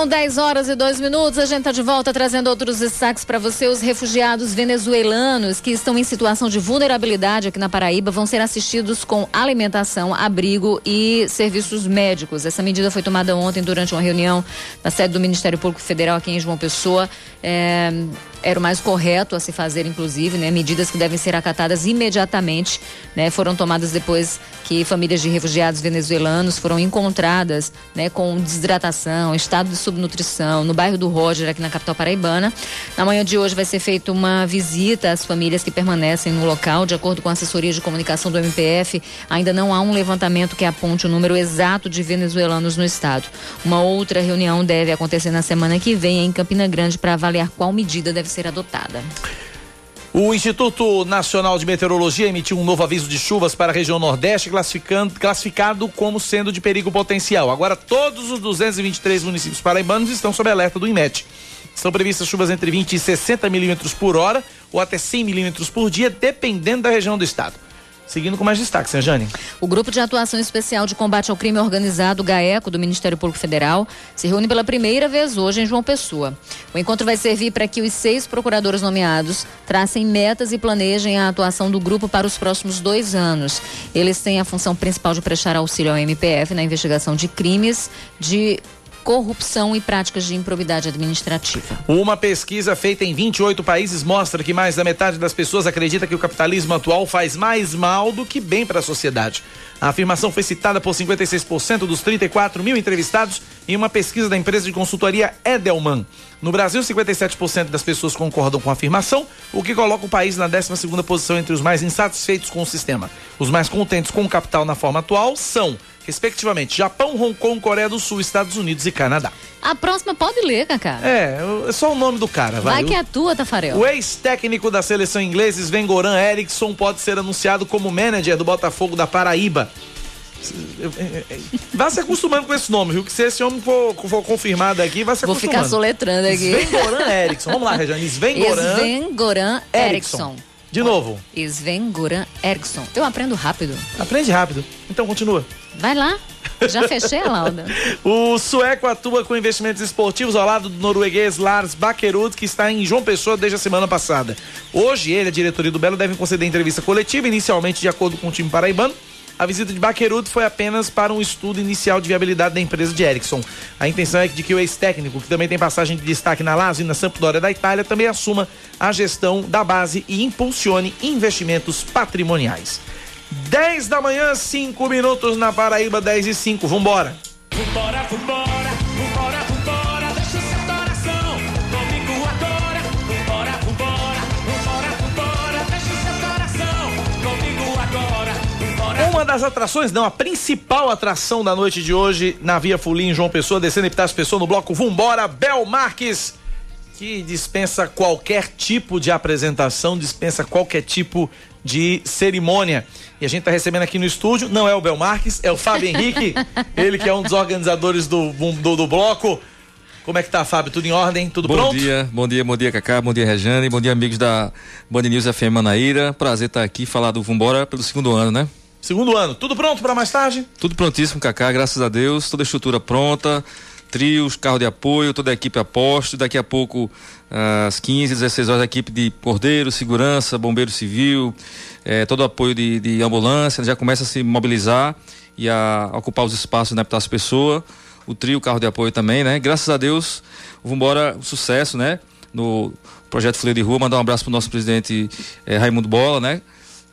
São 10 horas e 2 minutos. A gente está de volta trazendo outros destaques para você. Os refugiados venezuelanos que estão em situação de vulnerabilidade aqui na Paraíba vão ser assistidos com alimentação, abrigo e serviços médicos. Essa medida foi tomada ontem durante uma reunião na sede do Ministério Público Federal aqui em João Pessoa. É, era o mais correto a se fazer, inclusive, né? Medidas que devem ser acatadas imediatamente, né? Foram tomadas depois que famílias de refugiados venezuelanos foram encontradas, né? Com desidratação, estado de subnutrição no bairro do Roger, aqui na capital paraibana. Na manhã de hoje vai ser feita uma visita às famílias que permanecem no local, de acordo com a assessoria de comunicação do MPF. Ainda não há um levantamento que aponte o número exato de venezuelanos no estado. Uma outra reunião deve acontecer na semana que vem em Campina Grande para avaliar qual medida deve ser adotada. O Instituto Nacional de Meteorologia emitiu um novo aviso de chuvas para a região Nordeste, classificado como sendo de perigo potencial. Agora, todos os 223 municípios paraibanos estão sob alerta do INMET. São previstas chuvas entre 20 e 60 milímetros por hora ou até 100 milímetros por dia, dependendo da região do estado. Seguindo com mais destaques, né, Jane? O Grupo de Atuação Especial de Combate ao Crime Organizado, GAECO, do Ministério Público Federal, se reúne pela primeira vez hoje em João Pessoa. O encontro vai servir para que os seis procuradores nomeados tracem metas e planejem a atuação do grupo para os próximos dois anos. Eles têm a função principal de prestar auxílio ao MPF na investigação de crimes de corrupção e práticas de improbidade administrativa. Uma pesquisa feita em 28 países mostra que mais da metade das pessoas acredita que o capitalismo atual faz mais mal do que bem para a sociedade. A afirmação foi citada por 56% dos 34 mil entrevistados em uma pesquisa da empresa de consultoria Edelman. No Brasil, 57% das pessoas concordam com a afirmação, o que coloca o país na 12ª posição entre os mais insatisfeitos com o sistema. Os mais contentes com o capital na forma atual são, respectivamente, Japão, Hong Kong, Coreia do Sul, Estados Unidos e Canadá. A próxima pode ler, Cacá. É, é só o nome do cara, vai. Vai que é tua, Tafarel. O ex-técnico da seleção inglesa, Sven Goran Eriksson, pode ser anunciado como manager do Botafogo da Paraíba. Vá se acostumando com esse nome, viu? Que se esse homem for, for confirmado aqui, vai se Vou acostumando. ficar soletrando aqui. Sven Goran Eriksson. Vamos lá, Regiane. Sven Goran Sven Goran Eriksson. De novo. Sven Goran Eriksson. Eu aprendo rápido. Aprende rápido. Então continua. Vai lá. Já fechei a lauda. O sueco atua com investimentos esportivos ao lado do norueguês Lars Bakerud, que está em João Pessoa desde a semana passada. Hoje, ele e a diretoria do Belo devem conceder entrevista coletiva, inicialmente de acordo com o time paraibano. A visita de Baqueruto foi apenas para um estudo inicial de viabilidade da empresa de Ericsson. A intenção é de que o ex-técnico, que também tem passagem de destaque na Lazio e na Sampdoria da Itália, também assuma a gestão da base e impulsione investimentos patrimoniais. 10 da manhã, 5 minutos na Paraíba, 10 e 5. Vambora. Vambora, vambora, das atrações, não, a principal atração da noite de hoje na Via Fulim, João Pessoa, descendo Epitácio Pessoa no bloco Vambora, Bel Marques, que dispensa qualquer tipo de apresentação, dispensa qualquer tipo de cerimônia. E a gente está recebendo aqui no estúdio, não é o Bel Marques, é o Fábio Henrique, ele que é um dos organizadores do, do, do bloco. Como é que tá, Fábio? Tudo em ordem? Tudo bom pronto? dia, bom dia, bom dia, Cacá, bom dia, Rejane, bom dia, amigos da Band News FM Manaíra. Prazer estar aqui, falar do Vambora pelo segundo ano, né? Segundo ano, tudo pronto para mais tarde? Tudo prontíssimo, Cacá, graças a Deus, toda a estrutura pronta, trios, carro de apoio, toda a equipe a posto. Daqui a pouco, às 15, 16 horas, a equipe de cordeiro, segurança, bombeiro civil, eh, todo o apoio de, de ambulância, já começa a se mobilizar e a ocupar os espaços na Epitácio Pessoa. O trio, carro de apoio também, né? Graças a Deus, o Vambora, um sucesso, né? No projeto Folha de Rua, mandar um abraço pro nosso presidente eh, Raimundo Bola, né?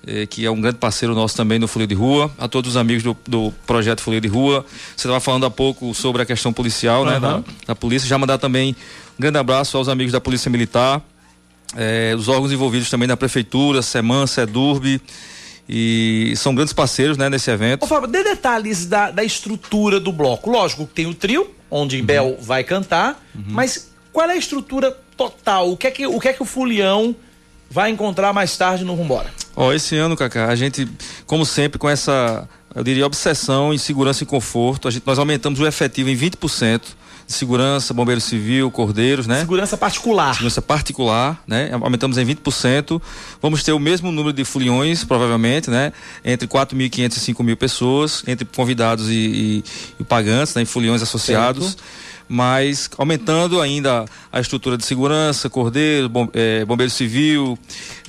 Eh, que é um grande parceiro nosso também no Folha de Rua, a todos os amigos do, do projeto Folha de Rua. Você estava falando há pouco sobre a questão policial, né, da, da polícia. Já mandar também um grande abraço aos amigos da Polícia Militar, eh, os órgãos envolvidos também na Prefeitura, SEMAN, SEDURB, e são grandes parceiros, né, nesse evento. Ô, Fábio, dê detalhes da, da estrutura do bloco. Lógico que tem o trio, onde Bel vai cantar, mas qual é a estrutura total? O que é que o, que é que o Fulião vai encontrar mais tarde no Rumbora? Ó, esse ano, Cacá, a gente, como sempre, com essa, eu diria, obsessão em segurança e conforto, a gente, nós aumentamos o efetivo em 20% de segurança, bombeiro civil, cordeiros, né? Segurança particular. Segurança particular, né? Aumentamos em 20%. Vamos ter o mesmo número de foliões, provavelmente, né? Entre 4.500 e 5.000 pessoas, entre convidados e, e, e pagantes, né? E foliões associados. Mas aumentando ainda a estrutura de segurança, cordeiro, bom, eh, bombeiro civil,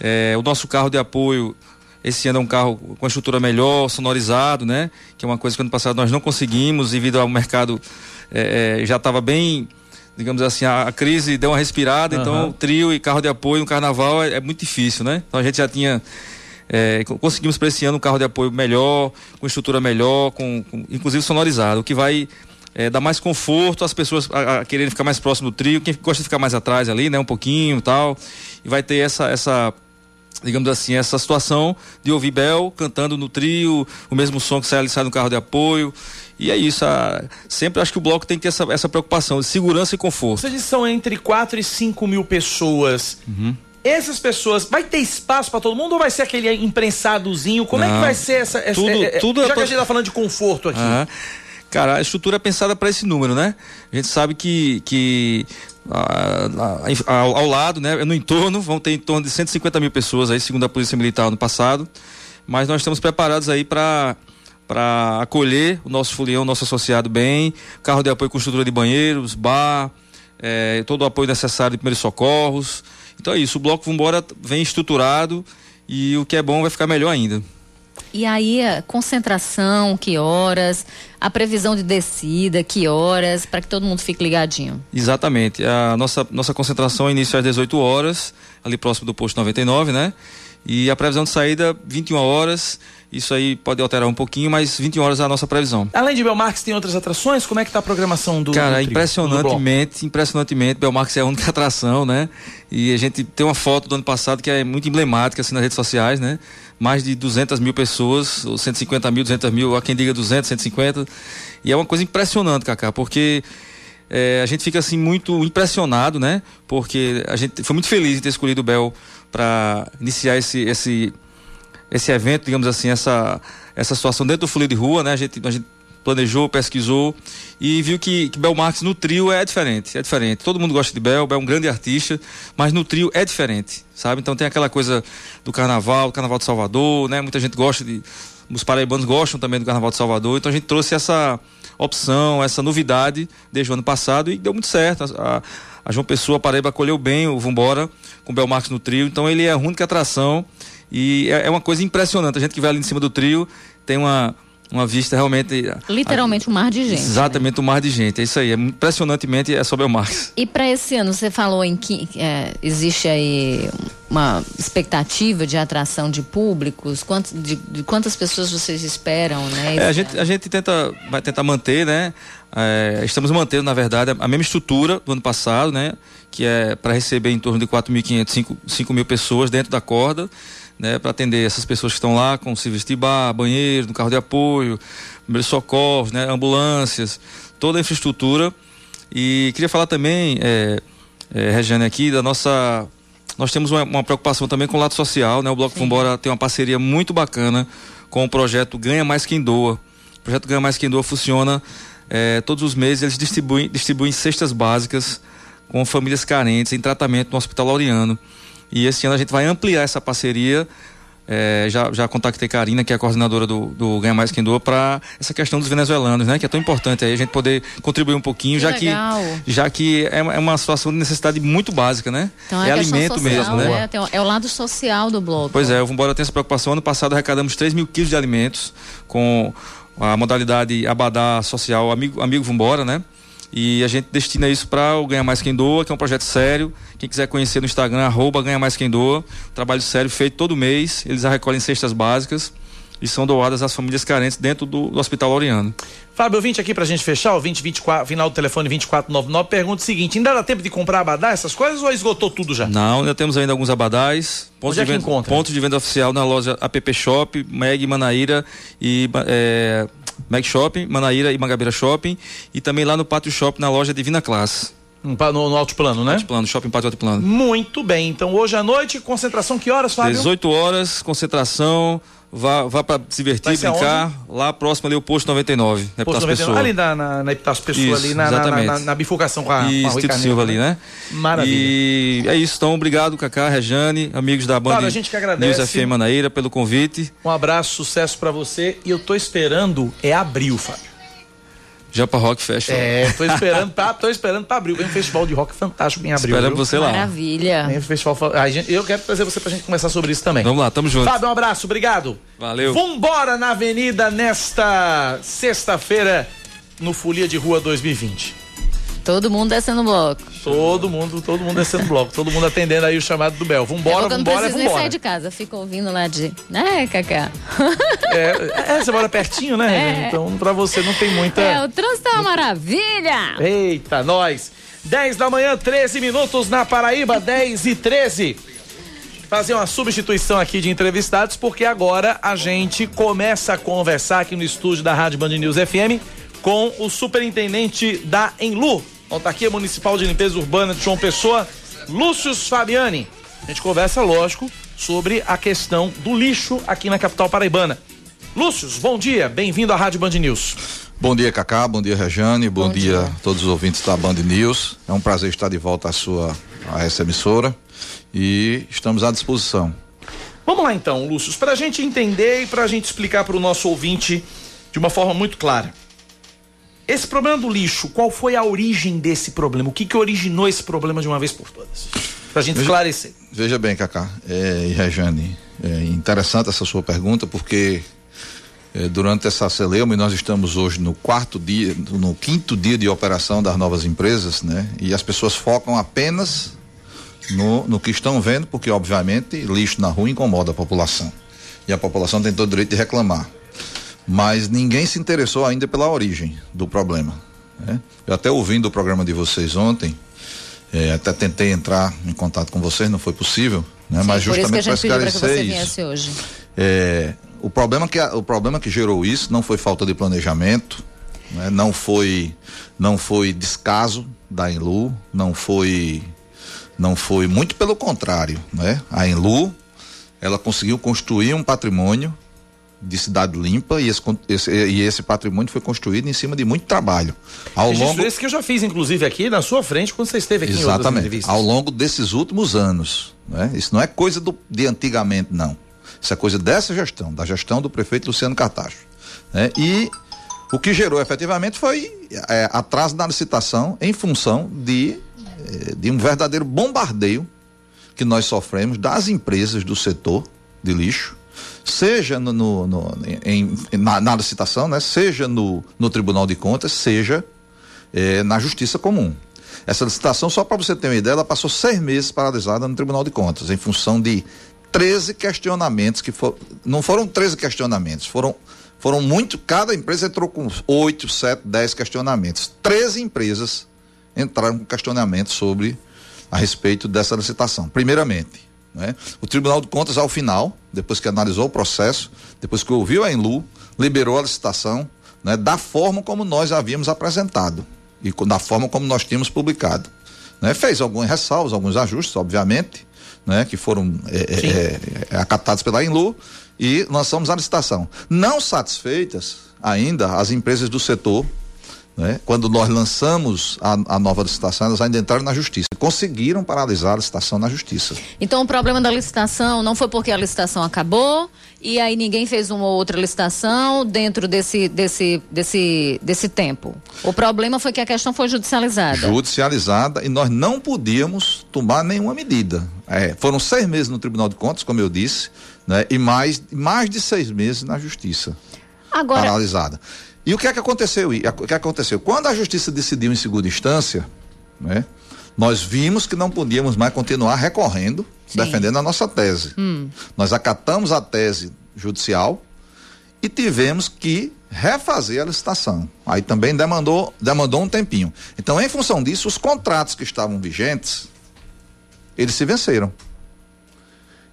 eh, o nosso carro de apoio esse ano é um carro com estrutura melhor, sonorizado, né? Que é uma coisa que ano passado nós não conseguimos devido ao mercado eh, eh, já estava bem, digamos assim, a, a crise deu uma respirada, Aham. então trio e carro de apoio no carnaval é, é muito difícil, né? Então a gente já tinha co- conseguimos para esse ano um carro de apoio melhor, com estrutura melhor, com, com- inclusive sonorizado, o que vai eh, dar mais conforto às pessoas a, a quererem ficar mais próximo do trio, quem gosta de ficar mais atrás ali, né, um pouquinho, e tal, e vai ter essa essa digamos assim, essa situação de ouvir Bel cantando no trio, o mesmo som que sai, sai no carro de apoio. E é isso. a- sempre acho que o bloco tem que ter essa, essa preocupação de segurança e conforto. Vocês são entre 4 e 5 mil pessoas. Uhum. Essas pessoas, vai ter espaço pra todo mundo ou vai ser aquele imprensadozinho? Como é que Não. vai ser essa. essa Tudo- é- é- tudo já é que a gente tá falando de conforto aqui. Cara, a estrutura é pensada para esse número, né? A gente sabe que, que ah, ah, ao, ao lado, né, no entorno, vão ter em torno de 150 mil pessoas aí, segundo a Polícia Militar no passado. Mas nós estamos preparados aí para para acolher o nosso folião, nosso associado bem, carro de apoio com estrutura de banheiros, bar, eh, todo o apoio necessário de primeiros socorros. Então é isso, o bloco Vambora vem estruturado e o que é bom vai ficar melhor ainda. E aí, a concentração, que horas? A previsão de descida, que horas? Para que todo mundo fique ligadinho. Exatamente. A nossa, nossa concentração inicia às 18 horas, ali próximo do posto 99, né? E a previsão de saída, 21 horas. Isso aí pode alterar um pouquinho, mas 21 horas é a nossa previsão. Além de Belmarx, tem outras atrações? Como é que tá a programação do. do Cara, do impressionantemente, impressionantemente, Belmarx é a única atração, né? E a gente tem uma foto do ano passado que é muito emblemática, assim, nas redes sociais, né? Mais de 200 mil pessoas, ou 150 mil, 200 mil, há quem diga 200, 150. E é uma coisa impressionante, Cacá, porque é, a gente fica, assim, muito impressionado, né? Porque a gente foi muito feliz em ter escolhido o Bel para iniciar esse, esse, esse evento, digamos assim, essa, essa situação dentro do Folha de Rua, né? A gente, a gente planejou, pesquisou e viu que, que Bel Marques no trio é diferente, é diferente. Todo mundo gosta de Bel, Bel é um grande artista, mas no trio é diferente, sabe? Então tem aquela coisa do carnaval, do carnaval de Salvador, né? Muita gente gosta de os paraibanos gostam também do carnaval de Salvador, então a gente trouxe essa opção, essa novidade desde o ano passado e deu muito certo. A, a- João Pessoa, a Paraíba acolheu bem o Vambora com o Bel Marques no trio, então ele é a única atração e é, é uma coisa impressionante. A gente que vai ali em cima do trio tem uma, uma vista realmente. Literalmente um mar de gente. Exatamente, um mar de gente. É isso aí. É, impressionantemente é sobre o Marx. E para esse ano, você falou em que é, existe aí uma expectativa de atração de públicos? Quanto, de, de quantas pessoas vocês esperam, né? É, a, gente, a gente tenta, vai tentar manter, né? É, estamos mantendo, na verdade, a mesma estrutura do ano passado, né? Que é para receber em torno de 4.500, 5 mil pessoas dentro da corda, né? Para atender essas pessoas que estão lá com serviço de bar, banheiro, no carro de apoio, primeiros socorros, né? Ambulâncias, toda a infraestrutura. E queria falar também, é, é, Regiane, aqui, da nossa nós temos uma, uma, preocupação também com o lado social, né? O Bloco Vambora tem uma parceria muito bacana com o projeto Ganha Mais Quem Doa. O projeto Ganha Mais Quem Doa funciona é, todos os meses, eles distribuem, distribuem cestas básicas com famílias carentes em tratamento no Hospital Laureano. E esse ano a gente vai ampliar essa parceria é, já, já contactei Karina, que é a coordenadora do, do Ganha Mais Quem Doa, para essa questão dos venezuelanos, né? Que é tão importante aí a gente poder contribuir um pouquinho, que já legal. que já que é, é, uma situação de necessidade muito básica, né? Então, é, é alimento social, mesmo, né? né? É o lado social do bloco. Pois é, o Vambora tem essa preocupação. Ano passado arrecadamos 3 mil quilos de alimentos com a modalidade Abadá Social Amigo, Amigo Vambora, né? E a gente destina isso para o Ganha Mais Quem Doa, que é um projeto sério. Quem quiser conhecer no Instagram, arroba Ganha Mais Quem Doa. Trabalho sério feito todo mês. Eles recolhem cestas básicas e são doadas às famílias carentes dentro do, do Hospital Laureano. Fábio, 20 aqui pra gente fechar, o 20, 24, final do telefone 2499, pergunta o seguinte, ainda dá tempo de comprar abadá, essas coisas, ou esgotou tudo já? Não, ainda temos ainda alguns abadás. Pontos Onde é de que venda, encontra? Pontos de venda oficial na loja App Shop, Meg Manaíra e é, Meg Shopping, Manaíra e Mangabeira Shopping e também lá no Pátio Shop na loja Divina Classe. No, no Altiplano, né? Altiplano, Shopping Pátio Altiplano. Muito bem, então hoje à noite, concentração que horas, Fábio? 18 horas, concentração, vá, vá para se divertir, brincar, lá próximo ali o posto 99, né, Posto Epitácio 99, Pessoa. ali na, na, na Epitácio Pessoa, Isso, ali na, na, exatamente. na, na bifurcação com a, com a Isso, Tito Carneiro, Silva ali, né? Maravilha. E é isso, então, obrigado, Cacá, Rejane, amigos da Band Claro, a gente que agradece. News FM Manaíra pelo convite. Um abraço, sucesso pra você e eu tô esperando, é abril, Fábio. Japa Rock Festival. É, tô esperando pra, tô esperando pra abril. Vem um festival de rock fantástico em abril. Esperamos viu? você lá. Maravilha. Vem um festival. eu quero trazer você pra gente conversar sobre isso também. Vamos lá, tamo junto. Fábio, um abraço, obrigado. Valeu. Vambora na avenida nesta sexta-feira no Folia de Rua 2020. Todo mundo descendo o bloco. Todo mundo, todo mundo descendo bloco, todo mundo atendendo aí o chamado do Bel. Vambora, eu não vambora, preciso nem vambora. sair de casa, fico ouvindo lá de. Né, Cacá? É, é, você mora pertinho, né? É. Então pra você não tem muita. É, o trânsito é uma maravilha! Eita, nós. 10 da manhã, 13 minutos na Paraíba, 10 e 13. Fazer uma substituição aqui de entrevistados, porque agora a gente começa a conversar aqui no estúdio da Rádio Band News FM com o superintendente da Enlu, Autarquia Municipal de Limpeza Urbana de João Pessoa, Lúcio Fabiani. A gente conversa, lógico, sobre a questão do lixo aqui na capital paraibana. Lúcio, bom dia, bem-vindo à Rádio Band News. Bom dia, Cacá. Bom dia, Rejane. Bom, Bom dia. dia. a todos os ouvintes da Band News. É um prazer estar de volta à sua a essa emissora e estamos à disposição. Vamos lá então, Lúcio, para a gente entender e para a gente explicar para o nosso ouvinte de uma forma muito clara. Esse problema do lixo, qual foi a origem desse problema? O que, que originou esse problema de uma vez por todas? Para a gente Veja- esclarecer. Veja bem, Cacá é, e Rejane, é interessante essa sua pergunta porque é, durante essa celeuma e nós estamos hoje no quarto dia, no quinto dia de operação das novas empresas, né? E as pessoas focam apenas no, no que estão vendo, porque obviamente lixo na rua incomoda a população e a população tem todo o direito de reclamar. Mas ninguém se interessou ainda pela origem do problema. né? Eu até ouvindo o programa de vocês ontem, é, até tentei entrar em contato com vocês, não foi possível, né? Mas que a justamente para esclarecer isso. hoje. É, o problema que o problema que gerou isso não foi falta de planejamento, né? não foi não foi descaso da Enlu, não foi não foi muito pelo contrário, né? A Enlu ela conseguiu construir um patrimônio de cidade limpa e esse, esse- e esse patrimônio foi construído em cima de muito trabalho. Ao Registro longo esse que eu já fiz, inclusive, aqui na sua frente, quando você esteve aqui Exatamente. Ao longo desses últimos anos. Né? Isso não é coisa do, de antigamente, não. Isso é coisa dessa gestão, da gestão do prefeito Luciano Cartacho. né? E o que gerou efetivamente foi é, atraso na licitação em função de, eh, de um verdadeiro bombardeio que nós sofremos das empresas do setor de lixo seja no, no- no- em- na, na licitação, né? seja no, no Tribunal de Contas, seja eh, na Justiça Comum. Essa licitação, só para você ter uma ideia, ela passou seis meses paralisada no Tribunal de Contas, em função de 13 questionamentos que. Não foram 13 questionamentos, foram. Foram muito, cada empresa entrou com 8, 7, 10 questionamentos. 13 empresas entraram com questionamentos sobre a respeito dessa licitação. Primeiramente, né, o Tribunal de Contas, ao final, depois que analisou o processo, depois que ouviu a Enlu, liberou a licitação né, da forma como nós havíamos apresentado e da forma como nós tínhamos publicado. né. Fez algumas ressalvas, alguns ajustes, obviamente, né, que foram é, é, é, acatados pela Enlu e lançamos a licitação. Não satisfeitas ainda as empresas do setor né? Quando nós lançamos a, a nova licitação, elas ainda entraram na justiça. Conseguiram paralisar a licitação na justiça. Então o problema da licitação não foi porque a licitação acabou e aí ninguém fez uma ou outra licitação dentro desse, desse, desse, desse tempo. O problema foi que a questão foi judicializada. Judicializada e nós não podíamos tomar nenhuma medida. É, foram seis meses no Tribunal de Contas, como eu disse, né? e mais, mais de seis meses na justiça. Agora, paralisada. E o que é que aconteceu? O que aconteceu? Quando a justiça decidiu em segunda instância, né, nós vimos que não podíamos mais continuar recorrendo, defendendo a nossa tese. hum, Nós acatamos a tese judicial e tivemos que refazer a licitação. Aí também demandou, demandou um tempinho. Então, em função disso, os contratos que estavam vigentes, eles se venceram.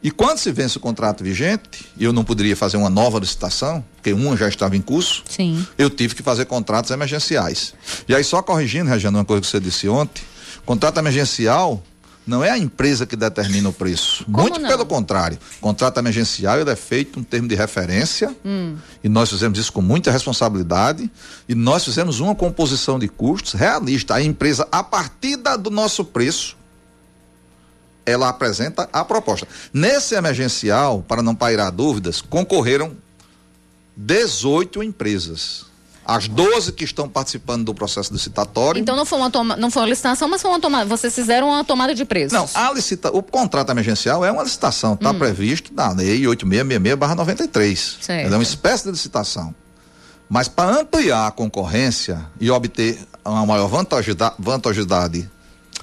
E quando se vence o contrato vigente, e eu não poderia fazer uma nova licitação, porque uma já estava em curso, sim. eu tive que fazer contratos emergenciais. E aí, só corrigindo, Regiane, uma coisa que você disse ontem, contrato emergencial não é a empresa que determina o preço. Muito não? pelo contrário. Contrato emergencial ele é feito um termo de referência Hum. e nós fizemos isso com muita responsabilidade e nós fizemos uma composição de custos realista. A empresa, a partir da- do nosso preço, ela apresenta a proposta. Nesse emergencial, para não pairar dúvidas, concorreram 18 empresas. As 12 que estão participando do processo licitatório. Então não foi uma toma, não foi uma licitação, mas foi uma tomada. Vocês fizeram uma tomada de preços. Não, a licita, o contrato emergencial é uma licitação, está Hum. previsto na lei 8666-93. Certo. Ela é uma espécie de licitação. Mas para ampliar a concorrência e obter uma maior vantajosidade, vantajosidade,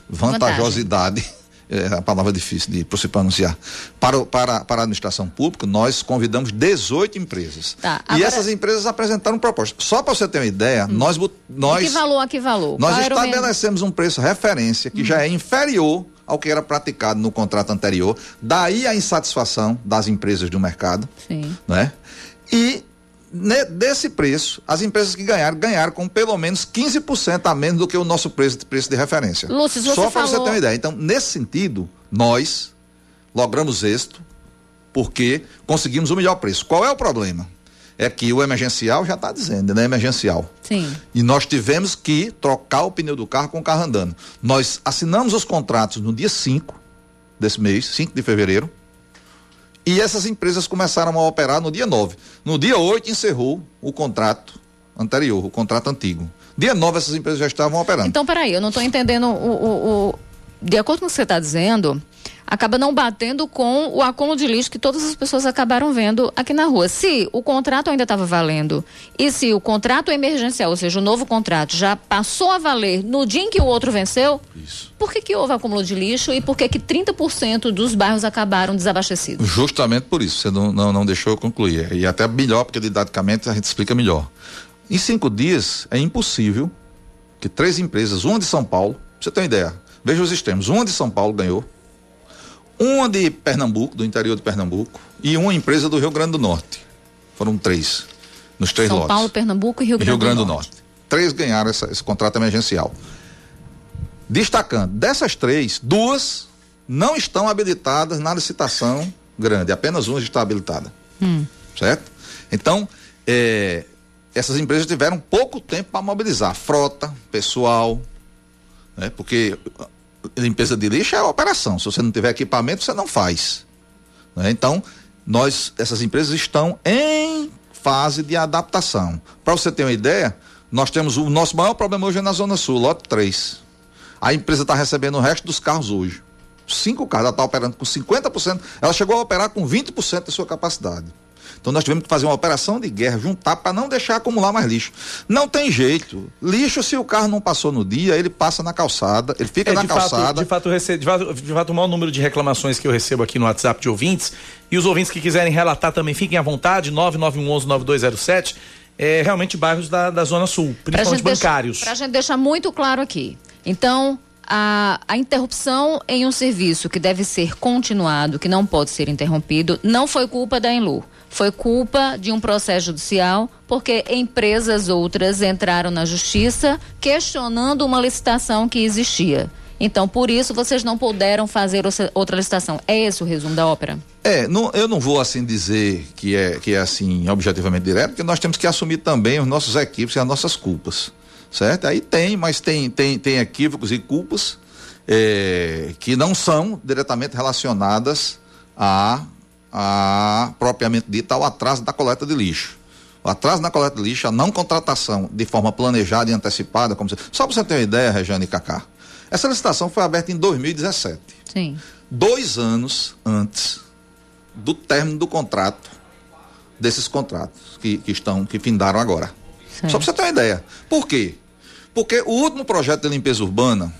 vantajosidade é a palavra difícil de para pronunciar, para, para, para a administração pública, nós convidamos 18 empresas. Tá, E agora- essas empresas apresentaram propostas. Só para você ter uma ideia, nós, bot- nós E que valor a que valor? nós Qual estabelecemos um preço referência que já é inferior ao que era praticado no contrato anterior, daí a insatisfação das empresas do mercado, Sim. né? E desse preço, as empresas que ganharam, ganharam com pelo menos 15% a menos do que o nosso preço, preço de referência. Lúcio, você Só para você falou- ter uma ideia. Então, nesse sentido, nós logramos êxito porque conseguimos o melhor preço. Qual é o problema? É que o emergencial já está dizendo, né? Emergencial. Sim. E nós tivemos que trocar o pneu do carro com o carro andando. Nós assinamos os contratos no dia 5 desse mês, 5 de fevereiro. E essas empresas começaram a operar no dia 9. No dia 8 encerrou o contrato anterior, o contrato antigo. Dia 9 essas empresas já estavam operando. Então, peraí, eu não estou entendendo o, o- o- De acordo com o que você está dizendo, acaba não batendo com o acúmulo de lixo que todas as pessoas acabaram vendo aqui na rua. Se o contrato ainda estava valendo e se o contrato emergencial, ou seja, o novo contrato, já passou a valer no dia em que o outro venceu, por que, que houve acúmulo de lixo e por que, que 30% dos bairros acabaram desabastecidos? Justamente por isso, você não, não, não deixou eu concluir. E até melhor, porque didaticamente a gente explica melhor. Em cinco dias é impossível que três empresas, uma de São Paulo, você ter uma ideia, veja os extremos, uma de São Paulo ganhou, uma de Pernambuco, do interior de Pernambuco, e uma empresa do Rio Grande do Norte. Foram três, nos três São lotes. Paulo, Pernambuco e Rio Grande, Rio Grande do do Norte. Três ganharam essa- esse contrato emergencial. Destacando, dessas três, duas não estão habilitadas na licitação grande, apenas uma está habilitada, Hum. certo? Então, eh, essas empresas tiveram pouco tempo para mobilizar frota, pessoal, né? Porque limpeza de lixo é operação. Se você não tiver equipamento, você não faz. né? Então, nós, essas empresas estão em fase de adaptação. Para você ter uma ideia, nós temos o nosso maior problema hoje é na Zona Sul, lote 3. A empresa está recebendo o resto dos carros hoje. Cinco carros, ela está operando com 50%, ela chegou a operar com 20% da sua capacidade. Então nós tivemos que fazer uma operação de guerra, juntar para não deixar acumular mais lixo. Não tem jeito. Lixo, se o carro não passou no dia, ele passa na calçada, ele fica É, na de, fato, calçada. de, fato, eu recebo- de, fato, de fato, o maior número de reclamações que eu recebo aqui no WhatsApp de ouvintes, e os ouvintes que quiserem relatar também, fiquem à vontade, 9911-9207, é realmente bairros da, da Zona Sul, principalmente bancários. Para a gente deixar muito claro aqui. Então, a, a interrupção em um serviço que deve ser continuado, que não pode ser interrompido, não foi culpa da Enlu. Foi culpa de um processo judicial, porque empresas outras entraram na justiça questionando uma licitação que existia. Então, por isso, vocês não puderam fazer outra- licitação. É esse o resumo da ópera? É, não- eu não vou assim dizer que é, que é assim objetivamente direto, porque nós temos que assumir também os nossos equipes e as nossas culpas, certo? Aí tem, mas tem, tem, tem equívocos e culpas é, que não são diretamente relacionadas a, a propriamente dita ao atraso da coleta de lixo. O atraso na coleta de lixo, a não contratação de forma planejada e antecipada, como você, só para você ter uma ideia, Regiane e Cacá, essa licitação foi aberta em 2017 Sim. dois anos antes do término do contrato desses contratos que, que estão que findaram agora. Só para você ter uma ideia. Por quê? Porque o último projeto de limpeza urbana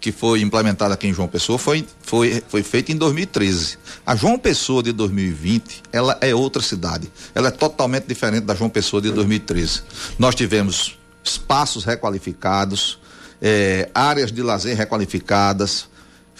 que foi implementado aqui em João Pessoa foi, foi, foi feito em 2013. A João Pessoa de 2020, ela é outra cidade. Ela é totalmente diferente da João Pessoa de 2013. Nós tivemos espaços requalificados, eh, áreas de lazer requalificadas,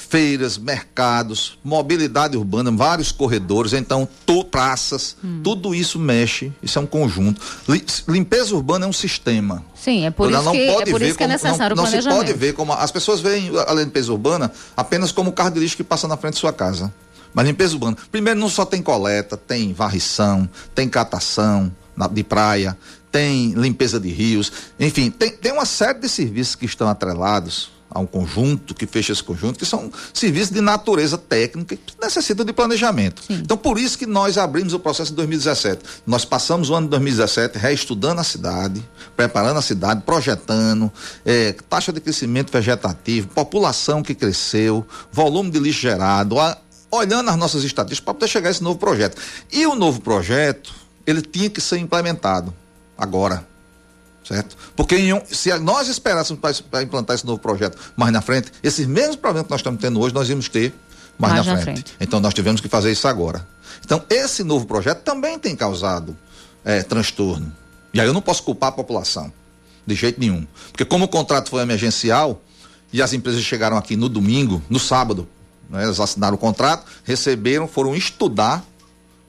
feiras, mercados, mobilidade urbana, vários corredores, então tu, praças, tudo isso mexe, isso é um conjunto. Li- limpeza urbana é um sistema. Sim, é por Ela isso não que, é, por ver isso que é necessário não, o não se planejamento. pode ver como as pessoas veem a limpeza urbana apenas como o carro de lixo que passa na frente de sua casa. Mas limpeza urbana, primeiro não só tem coleta, tem varrição, tem catação na- de praia, tem limpeza de rios, enfim, tem, tem uma série de serviços que estão atrelados a um conjunto que fecha esse conjunto, que são serviços de natureza técnica que necessitam de planejamento. Então, por isso que nós abrimos o processo em 2017. Nós passamos o ano de 2017 reestudando a cidade, preparando a cidade, projetando, eh, taxa de crescimento vegetativo, população que cresceu, volume de lixo gerado, a- olhando as nossas estatísticas para poder chegar a esse novo projeto. E o novo projeto, ele tinha que ser implementado agora certo? Porque em se nós esperássemos para implantar esse novo projeto mais na frente, esses mesmos problemas que nós estamos tendo hoje, nós íamos ter mais, Mais na, na frente. frente. Então nós tivemos que fazer isso agora. Então esse novo projeto também tem causado eh, transtorno. E aí eu não posso culpar a população, de jeito nenhum. Porque como o contrato foi emergencial e as empresas chegaram aqui no domingo, no sábado, né, elas assinaram o contrato, receberam, foram estudar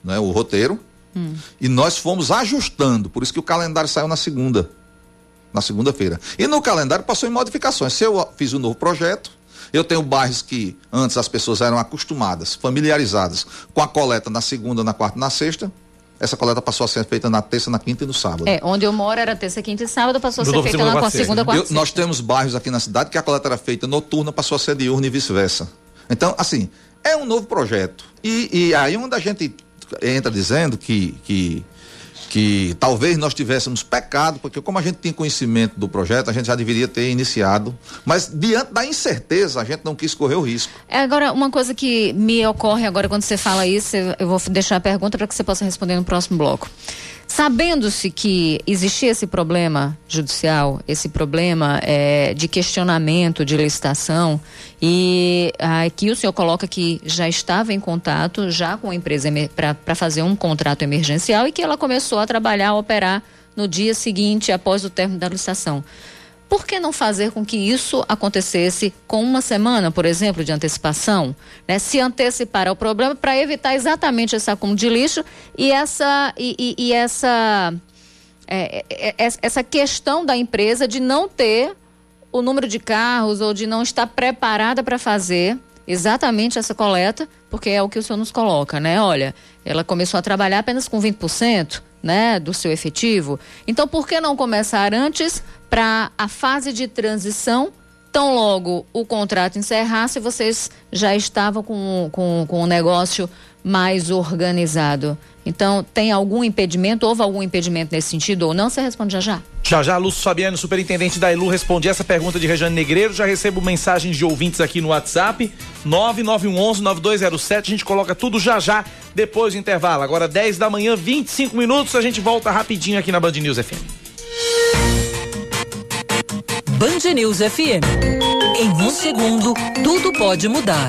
né, o roteiro, e nós fomos ajustando, por isso que o calendário saiu na segunda. Na segunda-feira. E no calendário passou em modificações. Se eu fiz um novo projeto, eu tenho bairros que antes as pessoas eram acostumadas, familiarizadas com a coleta na segunda, na quarta e na sexta. Essa coleta passou a ser feita na terça, na quinta e no sábado. É, onde eu moro era terça, quinta e sábado, passou a ser feita na segunda, quarta, segunda, quarta. Eu- nós temos bairros aqui na cidade que a coleta era feita noturna, passou a ser diurna e vice-versa. Então, assim, é um novo projeto. E, e aí onde a gente entra dizendo que, que, que talvez nós tivéssemos pecado, porque como a gente tinha conhecimento do projeto, a gente já deveria ter iniciado. Mas diante da incerteza, a gente não quis correr o risco. É, agora, uma coisa que me ocorre agora quando você fala isso, eu vou deixar a pergunta para que você possa responder no próximo bloco. Sabendo-se que existia esse problema judicial, esse problema é, de questionamento de licitação, e aqui o senhor coloca que já estava em contato já com a empresa para fazer um contrato emergencial e que ela começou a trabalhar, a operar no dia seguinte, após o término da licitação. Por que não fazer com que isso acontecesse com uma semana, por exemplo, de antecipação? Né? Se antecipar ao problema para evitar exatamente esse acúmulo de lixo e essa, e, e- e essa, é, é, é, essa questão da empresa de não ter o número de carros ou de não estar preparada para fazer exatamente essa coleta, porque é o que o senhor nos coloca, né? Olha, ela começou a trabalhar apenas com 20%, né, do seu efetivo. Então, por que não começar antes para a fase de transição? Tão logo o contrato encerrasse, vocês já estavam com, com, com o negócio mais organizado. Então, tem algum impedimento? Houve algum impedimento nesse sentido ou não? Você responde já já. Já já, Lúcio Fabiano, superintendente da Elu, responde essa pergunta de Rejane Negreiro. Já recebo mensagens de ouvintes aqui no WhatsApp, 99111-9207. A gente coloca tudo já já, depois do intervalo. Agora, 10 da manhã, 25 minutos. A gente volta rapidinho aqui na Band News FM. Band News FM. Em um segundo, tudo pode mudar.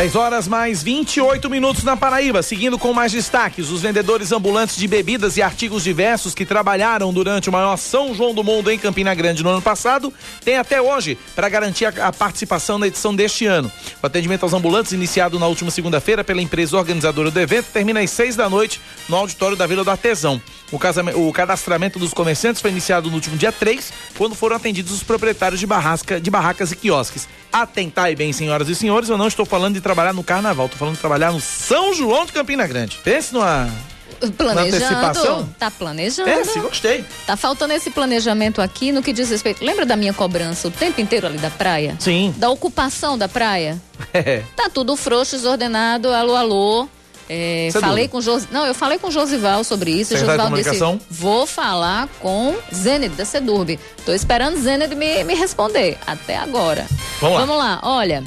Dez horas mais 28 minutos na Paraíba. Seguindo com mais destaques, os vendedores ambulantes de bebidas e artigos diversos que trabalharam durante o maior São João do Mundo em Campina Grande no ano passado têm até hoje para garantir a, a participação na edição deste ano. O atendimento aos ambulantes, iniciado na última segunda-feira pela empresa organizadora do evento, termina às seis da noite no auditório da Vila do Artesão. O, o cadastramento dos comerciantes foi iniciado no último dia 3, quando foram atendidos os proprietários de, barrasca, de barracas e quiosques. Atentai bem, senhoras e senhores, eu não estou falando de trabalhar no carnaval, estou falando de trabalhar no São João de Campina Grande. Pense numa. Planejando. antecipação? Tá planejando. É, gostei. Tá faltando esse planejamento aqui no que diz respeito. Lembra da minha cobrança o tempo inteiro ali da praia? Sim. Da ocupação da praia? É. Tá tudo frouxo, desordenado, alô, alô. É, falei com Jos... Não, eu falei com o Josival sobre isso. Secretário Josival disse: vou falar com Zened da Sedurb. Tô esperando Zened me, me responder. Até agora. Vamos lá. Vamos lá, olha.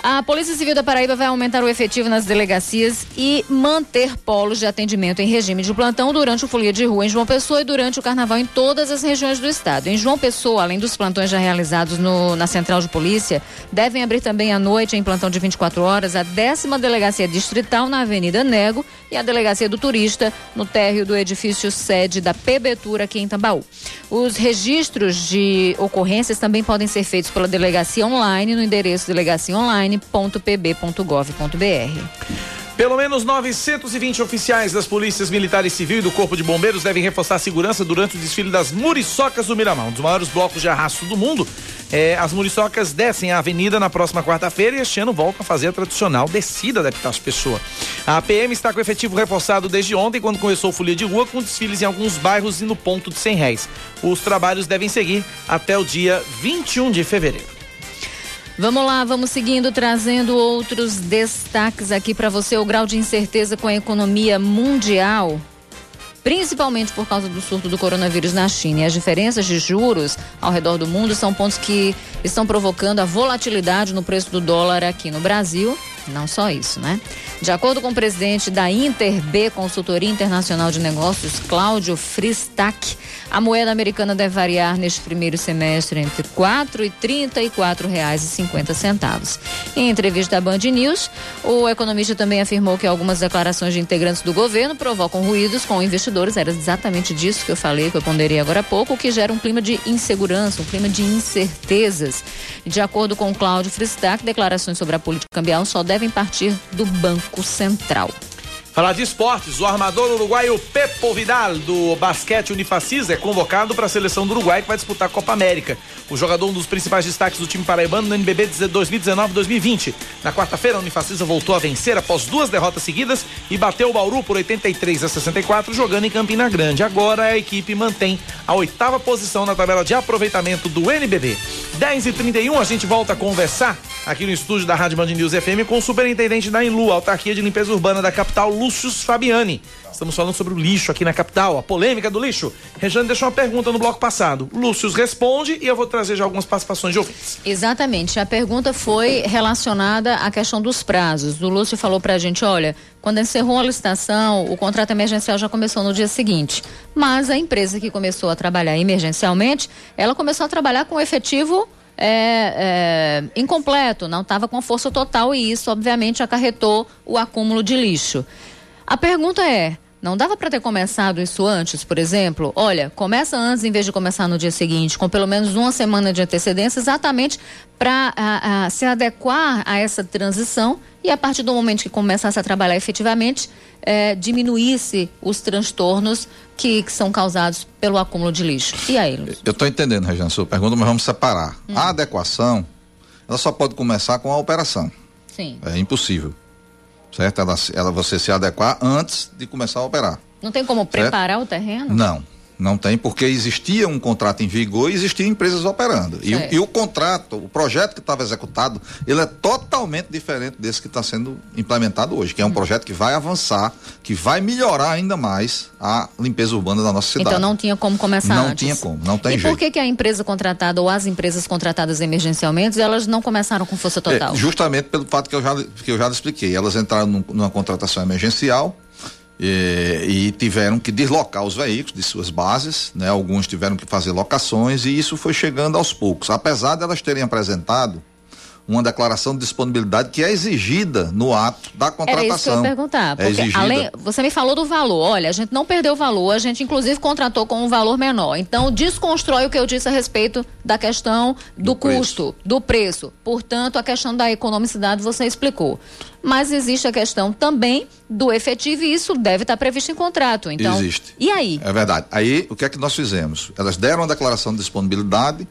A Polícia Civil da Paraíba vai aumentar o efetivo nas delegacias e manter polos de atendimento em regime de plantão durante o Folia de Rua em João Pessoa e durante o Carnaval em todas as regiões do estado. Em João Pessoa, além dos plantões já realizados no- na Central de Polícia, devem abrir também à noite, em plantão de 24 horas, a décima Delegacia Distrital na Avenida Nego e a Delegacia do Turista no térreo do edifício sede da PBtura aqui em Tambaú. Os registros de ocorrências também podem ser feitos pela delegacia online no endereço delegaciaonline.pb.gov.br. Pelo menos 920 oficiais das polícias militares civil e do Corpo de Bombeiros devem reforçar a segurança durante o desfile das Muriçocas do Miramar, um dos maiores blocos de arrasto do mundo. É, as Muriçocas descem a avenida na próxima quarta-feira e este ano voltam a fazer a tradicional descida da Epitácio Pessoa. A PM está com efetivo reforçado desde ontem, quando começou o Folia de Rua, com desfiles em alguns bairros e no ponto de 100 réis. Os trabalhos devem seguir até o dia 21 de fevereiro. Vamos lá, vamos seguindo, trazendo outros destaques aqui para você. O grau de incerteza com a economia mundial, principalmente por causa do surto do coronavírus na China. E as diferenças de juros ao redor do mundo são pontos que estão provocando a volatilidade no preço do dólar aqui no Brasil. Não só isso, né? De acordo com o presidente da Interb Consultoria Internacional de Negócios, Cláudio Fristac, a moeda americana deve variar neste primeiro semestre entre R$ 4 e R$ 34,50. Em entrevista à Band News, o economista também afirmou que algumas declarações de integrantes do governo provocam ruídos com investidores. Era exatamente disso que eu falei, que eu ponderei agora há pouco, que gera um clima de insegurança, um clima de incertezas. De acordo com Cláudio Fristac, declarações sobre a política cambial só devem partir do Banco Central. Falar de esportes, o armador uruguaio Pepo Vidal, do basquete Unifacis, é convocado para a seleção do Uruguai que vai disputar a Copa América. O jogador um dos principais destaques do time paraibano no NBB 2019-2020. Na quarta-feira, a Unifacisa voltou a vencer após duas derrotas seguidas e bateu o Bauru por 83 a 64, jogando em Campina Grande. Agora a equipe mantém a oitava posição na tabela de aproveitamento do NBB. 10 e 31 a gente volta a conversar aqui no estúdio da Rádio Band News FM com o superintendente da Inlu, Autarquia de Limpeza Urbana da capital, Lúcio Fabiani. Estamos falando sobre o lixo aqui na capital, a polêmica do lixo. Rejane deixou uma pergunta no bloco passado. Lúcio responde e eu vou trazer já algumas participações de ouvintes. Exatamente. A pergunta foi relacionada à questão dos prazos. O Lúcio falou pra gente, olha, quando encerrou a licitação, o contrato emergencial já começou no dia seguinte. Mas a empresa que começou a trabalhar emergencialmente, ela começou a trabalhar com efetivo é, é, incompleto, não estava com força total e isso, obviamente, acarretou o acúmulo de lixo. A pergunta é: Não dava para ter começado isso antes, por exemplo? Olha, começa antes em vez de começar no dia seguinte, com pelo menos uma semana de antecedência, exatamente para se adequar a essa transição e a partir do momento que começasse a trabalhar efetivamente, eh, diminuísse os transtornos que, que são causados pelo acúmulo de lixo. E aí, Lúcio? Eu estou entendendo, Regina, a sua pergunta, mas vamos separar. A adequação, ela só pode começar com a operação. Sim. É impossível. Certo? Ela, ela você se adequar antes de começar a operar. Não tem como preparar o terreno? Não, não tem, porque existia um contrato em vigor e existiam empresas operando. E e o contrato, o projeto que estava executado, ele é totalmente diferente desse que está sendo implementado hoje, que é um projeto que vai avançar, que vai melhorar ainda mais a limpeza urbana da nossa cidade. Então não tinha como começar Não antes. tinha como, não tem e jeito. por que, que a empresa contratada ou as empresas contratadas emergencialmente, elas não começaram com força total? É, justamente pelo fato que eu já, que eu já expliquei. Elas entraram num- numa contratação emergencial eh, e tiveram que deslocar os veículos de suas bases, né? Alguns tiveram que fazer locações e isso foi chegando aos poucos. Apesar de elas terem apresentado uma declaração de disponibilidade que é exigida no ato da Era contratação. isso que eu ia perguntar. É Porque exigida. além, você me falou do valor. Olha, a gente não perdeu o valor, a gente inclusive contratou com um valor menor. Então, desconstrói o que eu disse a respeito da questão do, Do preço. custo, do preço. Portanto, a questão da economicidade você explicou. Mas existe a questão também do efetivo e isso deve estar previsto em contrato. Então, Existe. E aí? É verdade. Aí, o que é que nós fizemos? Elas deram uma declaração de disponibilidade.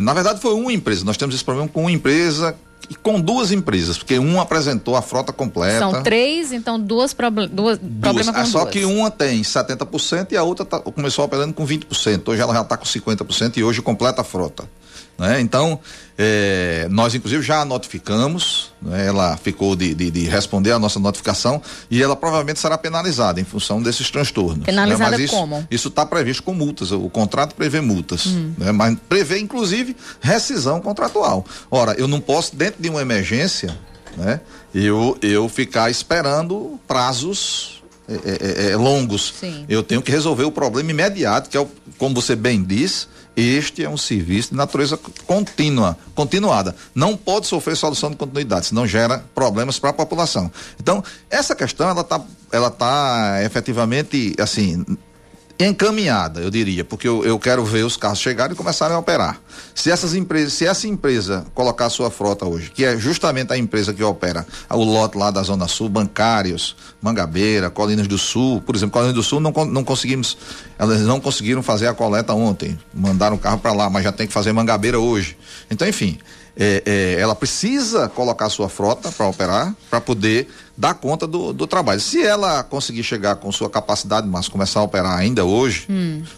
Na verdade, foi uma empresa. Nós temos esse problema com uma empresa e com duas empresas, porque uma apresentou a frota completa. São três, então duas, proble duas Duas. problema com Ah, só duas. que uma tem 70% e a outra tá- começou operando com 20%. Hoje ela já está com 50% e hoje completa a frota. Né? Então, eh, nós inclusive já a notificamos, né? ela ficou de, de- de responder a nossa notificação e ela provavelmente será penalizada em função desses transtornos. Penalizada né? Mas isso, como? Isso está previsto com multas. O contrato prevê multas, Hum. né? mas prevê inclusive rescisão contratual. Ora, eu não posso dentro de uma emergência, né? Eu eu ficar esperando prazos é, é, é, longos. Sim. Eu tenho que resolver o problema imediato, que é o, como você bem diz, este é um serviço de natureza contínua, continuada. Não pode sofrer solução de continuidade, senão gera problemas para a população. Então, essa questão ela está ela tá efetivamente assim encaminhada, eu diria, porque eu, eu quero ver os carros chegarem e começarem a operar. Se essas empresas, se essa empresa colocar sua frota hoje, que é justamente a empresa que opera o lote lá da Zona Sul, bancários, Mangabeira, Colinas do Sul, por exemplo, Colinas do Sul não, não conseguimos, elas não conseguiram fazer a coleta ontem, mandaram o carro para lá, mas já tem que fazer Mangabeira hoje. Então, enfim, é, é, ela precisa colocar sua frota para operar, para poder dar conta do, do trabalho. Se ela conseguir chegar com sua capacidade, mas começar a operar ainda hoje,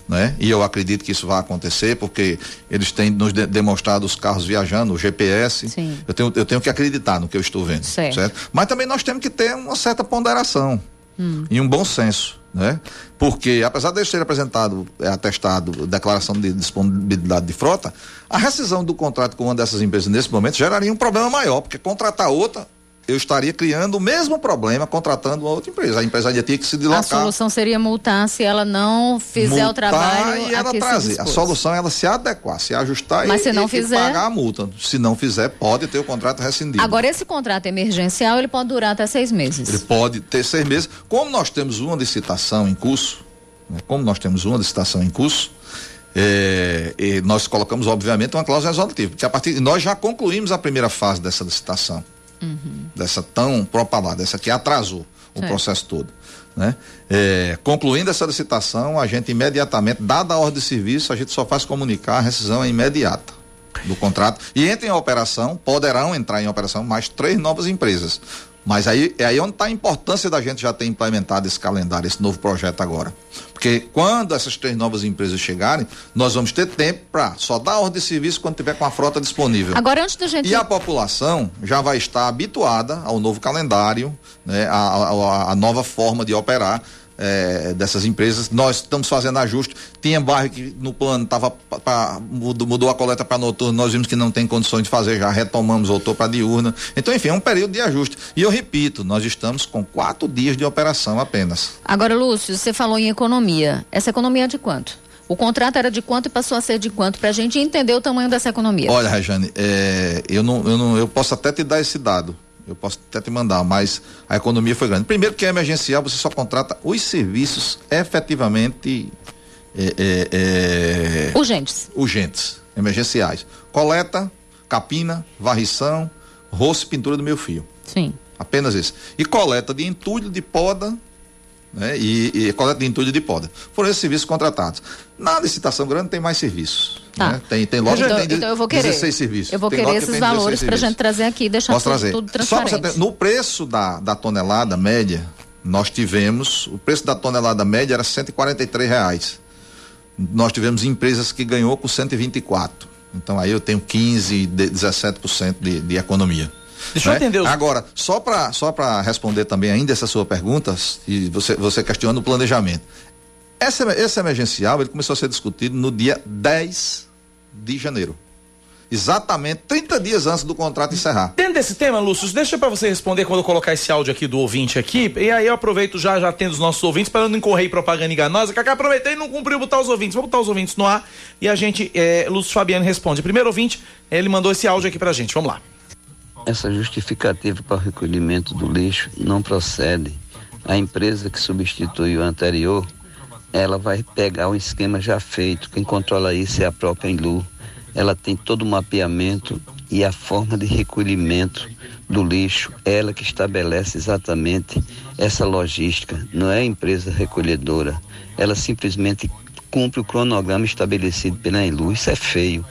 né? E eu acredito que isso vai acontecer, porque eles têm nos de- demonstrado os carros viajando, o GPS. Sim. Eu tenho, eu tenho que acreditar no que eu estou vendo. Certo. Mas também nós temos que ter uma certa ponderação e um bom senso, né? Porque apesar de terem apresentado, é, atestado, declaração de disponibilidade de frota, a rescisão do contrato com uma dessas empresas nesse momento geraria um problema maior, porque contratar outra, eu estaria criando o mesmo problema contratando uma outra empresa. A empresa ainda tinha que se A deslocar. solução seria multar se ela não fizer o multar trabalho e ela a trazer. A solução é ela se adequar, se ajustar Mas e, se não e- e fizer? pagar a multa. Se não fizer, pode ter o contrato rescindido. Agora, esse contrato emergencial, ele pode durar até seis meses. Ele pode ter seis meses. Como nós temos uma licitação em curso, né, como nós temos uma licitação em curso, é, e nós colocamos, obviamente, uma cláusula resolutiva, porque a partir nós já concluímos a primeira fase dessa licitação, dessa tão propalada, essa que atrasou o processo todo. Né? É, concluindo essa licitação, a gente imediatamente, dada a ordem de serviço, a gente só faz comunicar a rescisão é imediata do contrato e entra em operação, poderão entrar em operação mais três novas empresas. Mas aí é aí onde está a importância da gente já ter implementado esse calendário, esse novo projeto agora. Porque quando essas três novas empresas chegarem, nós vamos ter tempo para só dar ordem de serviço quando tiver com a frota disponível. Agora, antes da gente. E a população já vai estar habituada ao novo calendário, né, a- a- a nova forma de operar eh, dessas empresas. Nós estamos fazendo ajuste. Tinha bairro que no plano tava pa- mudou, mudou a coleta para noturno, nós vimos que não tem condições de fazer, já retomamos, voltou para diurna. Então, enfim, é um período de ajuste. E eu repito, nós estamos com quatro dias de operação apenas. Agora, Lúcio, você falou em economia. Essa economia é de quanto? O contrato era de quanto e passou a ser de quanto? Para a gente entender o tamanho dessa economia. Olha, Rejane, eh, eu, não, eu, não, eu posso até te dar esse dado, Eu posso até te mandar, mas a economia foi grande. Primeiro que é emergencial, você só contrata os serviços efetivamente é, é, é, Urgentes. urgentes, emergenciais. Coleta, capina, varrição, roço e pintura do meu fio. Sim. Apenas isso. E coleta de entulho, de poda, né? E, e coleta de entulho de poda. Foram esses serviços contratados. Na licitação grande tem mais serviços. Tá. né? Tem, tem loja então, que tem então eu vou querer. 16 serviços. Eu vou Tem querer esses tem 16 valores para a gente trazer aqui e deixar tudo, trazer. tudo transparente. ter, no preço da, da tonelada média, nós tivemos, o preço da tonelada média era 143 reais. Nós tivemos empresas que ganhou com 124. Então aí eu tenho 15, de- 17% de, de economia. Deixa eu né? entender os- Agora, só para só para responder também ainda essa sua pergunta, e você, você questiona o planejamento. Essa, esse emergencial ele começou a ser discutido no dia 10 de janeiro. Exatamente 30 dias antes do contrato encerrar. Dentro desse tema, Lúcio, deixa pra você responder quando eu colocar esse áudio aqui do ouvinte aqui, e aí eu aproveito já, já tendo os nossos ouvintes, para não incorrer em propaganda enganosa, Cacá, aproveitei e não cumpriu botar os ouvintes. Vamos botar os ouvintes no ar e a gente, é, Lúcio Fabiano responde. Primeiro ouvinte, ele mandou esse áudio aqui pra gente, vamos lá. Essa justificativa para o recolhimento do lixo não procede. A empresa que substitui o anterior, ela vai pegar um esquema já feito. Quem controla isso é a própria Enlu. Ela tem todo o mapeamento e a forma de recolhimento do lixo. Ela que estabelece exatamente essa logística. Não é a empresa recolhedora. Ela simplesmente cumpre o cronograma estabelecido pela Enlu. Isso é feio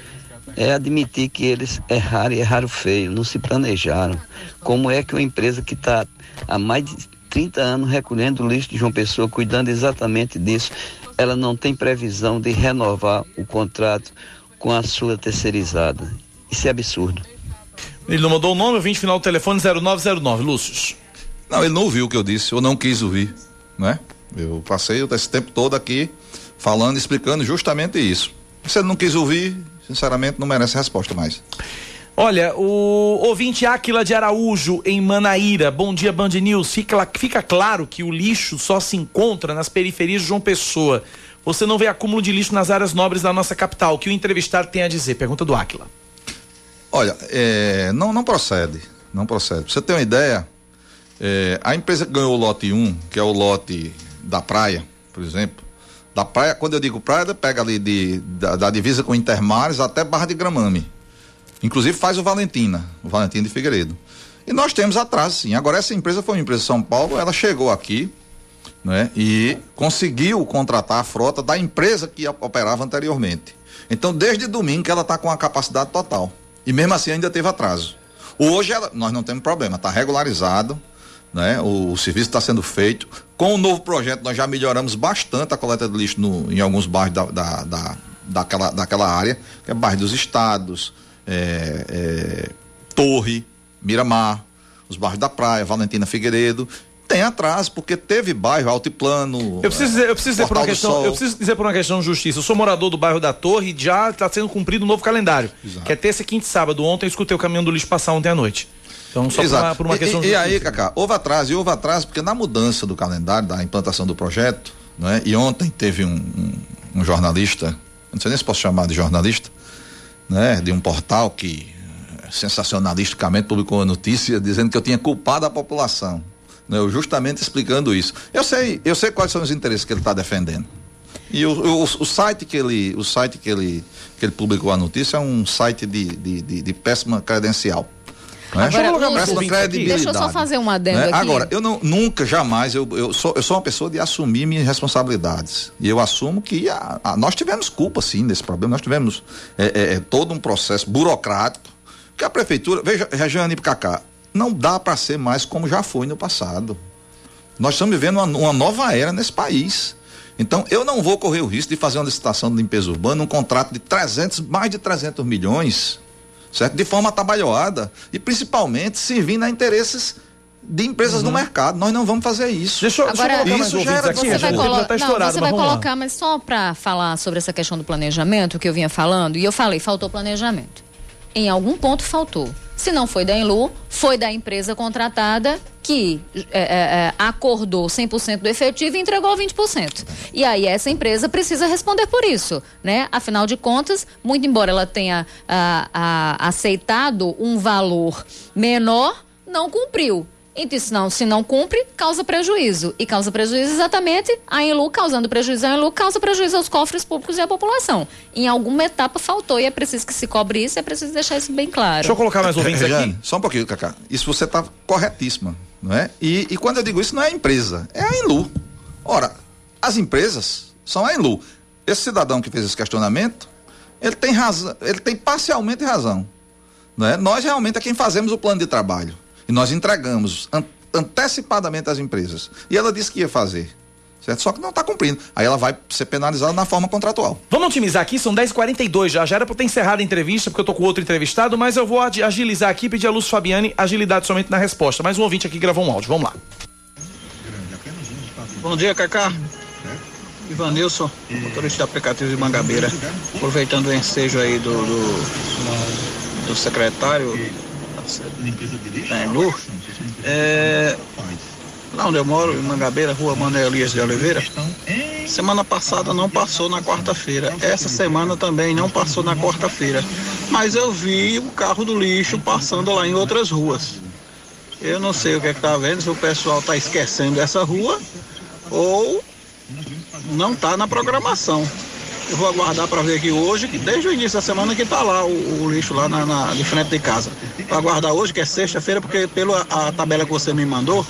é admitir que eles erraram e erraram feio, não se planejaram. Como é que uma empresa que está há mais de 30 anos recolhendo o lixo de João Pessoa, cuidando exatamente disso, ela não tem previsão de renovar o contrato com a sua terceirizada? Isso é absurdo. Ele não mandou o nome, ouvinte final do telefone 0909, Lúcio. Não, ele não ouviu o que eu disse, ou não quis ouvir, né? Eu passei esse tempo todo aqui falando, explicando justamente isso. Se ele não quis ouvir, sinceramente, não merece resposta mais. Olha, o ouvinte Áquila de Araújo, em Manaíra. Bom dia, Band News. Fica, fica claro que o lixo só se encontra nas periferias de João Pessoa. Você não vê acúmulo de lixo nas áreas nobres da nossa capital. O que o entrevistado tem a dizer? Pergunta do Áquila. Olha, é, não, não procede. Não procede. Pra você ter uma ideia, é, a empresa que ganhou o lote 1, que é o lote da praia, por exemplo, da praia, quando eu digo praia, pega ali de, da, da divisa com Intermares até Barra de Gramame. Inclusive faz o Valentina, o Valentina de Figueiredo. E nós temos atraso, sim. Agora, essa empresa foi uma empresa de São Paulo, ela chegou aqui, né? E conseguiu contratar a frota da empresa que operava anteriormente. Então, desde domingo que ela está com a capacidade total. E mesmo assim ainda teve atraso. Hoje ela- nós não temos problema, está regularizado, né? O, o serviço está sendo feito. Com o novo projeto nós já melhoramos bastante a coleta de lixo no- em alguns bairros da, da, da- daquela, daquela área, que é bairro dos estados, é, é, Torre, Miramar, os bairros da praia, Valentina Figueiredo. Tem atraso, porque teve bairro altiplano. Eu preciso dizer, eu preciso dizer por uma questão, Sol. eu preciso dizer por uma questão de justiça. Eu sou morador do bairro da Torre e já está sendo cumprido um novo calendário. Que é terça, quinta e sábado. Ontem eu escutei o caminhão do lixo passar ontem à noite. Então, só por Exato. uma, por uma E- questão e, e aí. Cacá, houve atraso, e houve atraso, porque na mudança do calendário, da implantação do projeto, né? E ontem teve um, um- um jornalista, não sei nem se posso chamar de jornalista, né? De um portal que eh, sensacionalisticamente publicou uma notícia dizendo que eu tinha culpado a população. Né? Eu justamente explicando isso. Eu sei, eu sei quais são os interesses que ele está defendendo. E o, o, o site que ele, o site que ele, que ele publicou a notícia é um site de, de, de, de péssima credencial. Né? Agora, Lúcio, péssima credibilidade. deixa eu só fazer um adendo né? aqui. Agora, eu não, nunca, jamais, eu, eu, sou, eu sou uma pessoa de assumir minhas responsabilidades. E eu assumo que a- a- nós tivemos culpa, sim, nesse problema. Nós tivemos é, é, é, todo um processo burocrático que a prefeitura. Veja, Regiane e Cacá, não dá para ser mais como já foi no passado. Nós estamos vivendo uma, uma nova era nesse país. Então, eu não vou correr o risco de fazer uma licitação de limpeza urbana, um contrato de 300, mais de 300 milhões, certo? De forma atabalhoada e principalmente servindo a interesses de empresas Uhum. no mercado. Nós não vamos fazer isso. Deixa eu, Agora, deixa eu isso gera- aqui, Você vai, colo- tá não, você mas vai lá. colocar, mas só para falar sobre essa questão do planejamento que eu vinha falando, e eu falei, faltou planejamento. Em algum ponto faltou. Se não foi da Enlu, foi da empresa contratada que é, é, é, acordou 100% do efetivo e entregou 20%. E aí essa empresa precisa responder por isso, né? Afinal de contas, muito embora ela tenha ah, ah, aceitado um valor menor, não cumpriu. Então, se não, se não cumpre, causa prejuízo. E causa prejuízo exatamente a Enlu, causando prejuízo a Enlu, causa prejuízo aos cofres públicos e à população. Em alguma etapa faltou e é preciso que se cobre isso, é preciso deixar isso bem claro. Deixa eu colocar mais ouvintes aqui. Rejane, só um pouquinho, Cacá. Isso você está corretíssima, não é? E, e quando eu digo isso, não é a empresa, é a Enlu. Ora, as empresas são a Enlu. Esse cidadão que fez esse questionamento, ele tem razão, ele tem parcialmente razão. Não é? Nós realmente é quem fazemos o plano de trabalho. E nós entregamos an- antecipadamente às empresas. E ela disse que ia fazer. Certo? Só que não está cumprindo. Aí ela vai ser penalizada na forma contratual. Vamos otimizar aqui, são 10h42 já. Já era pra eu ter encerrado a entrevista, porque eu tô com outro entrevistado, mas eu vou agilizar aqui e pedir a Lúcio Fabiani agilidade somente na resposta. Mais um ouvinte aqui gravou um áudio. Vamos lá. Bom dia, Cacá. Ivanilson, motorista de aplicativo de Mangabeira. Aproveitando o ensejo aí do, do, do secretário da Enlu, é, lá onde eu moro, em Mangabeira, rua Manuel Elias de Oliveira, semana passada não passou na quarta-feira. Essa semana também não passou na quarta-feira. Mas eu vi o carro do lixo passando lá em outras ruas. Eu não sei o que é que tá vendo, se o pessoal tá esquecendo essa rua ou não está na programação. Eu vou aguardar para ver aqui hoje, que desde o início da semana que está lá o, o lixo lá na, na- de frente de casa. Vou aguardar hoje, que é sexta-feira, porque pela a tabela que você me mandou,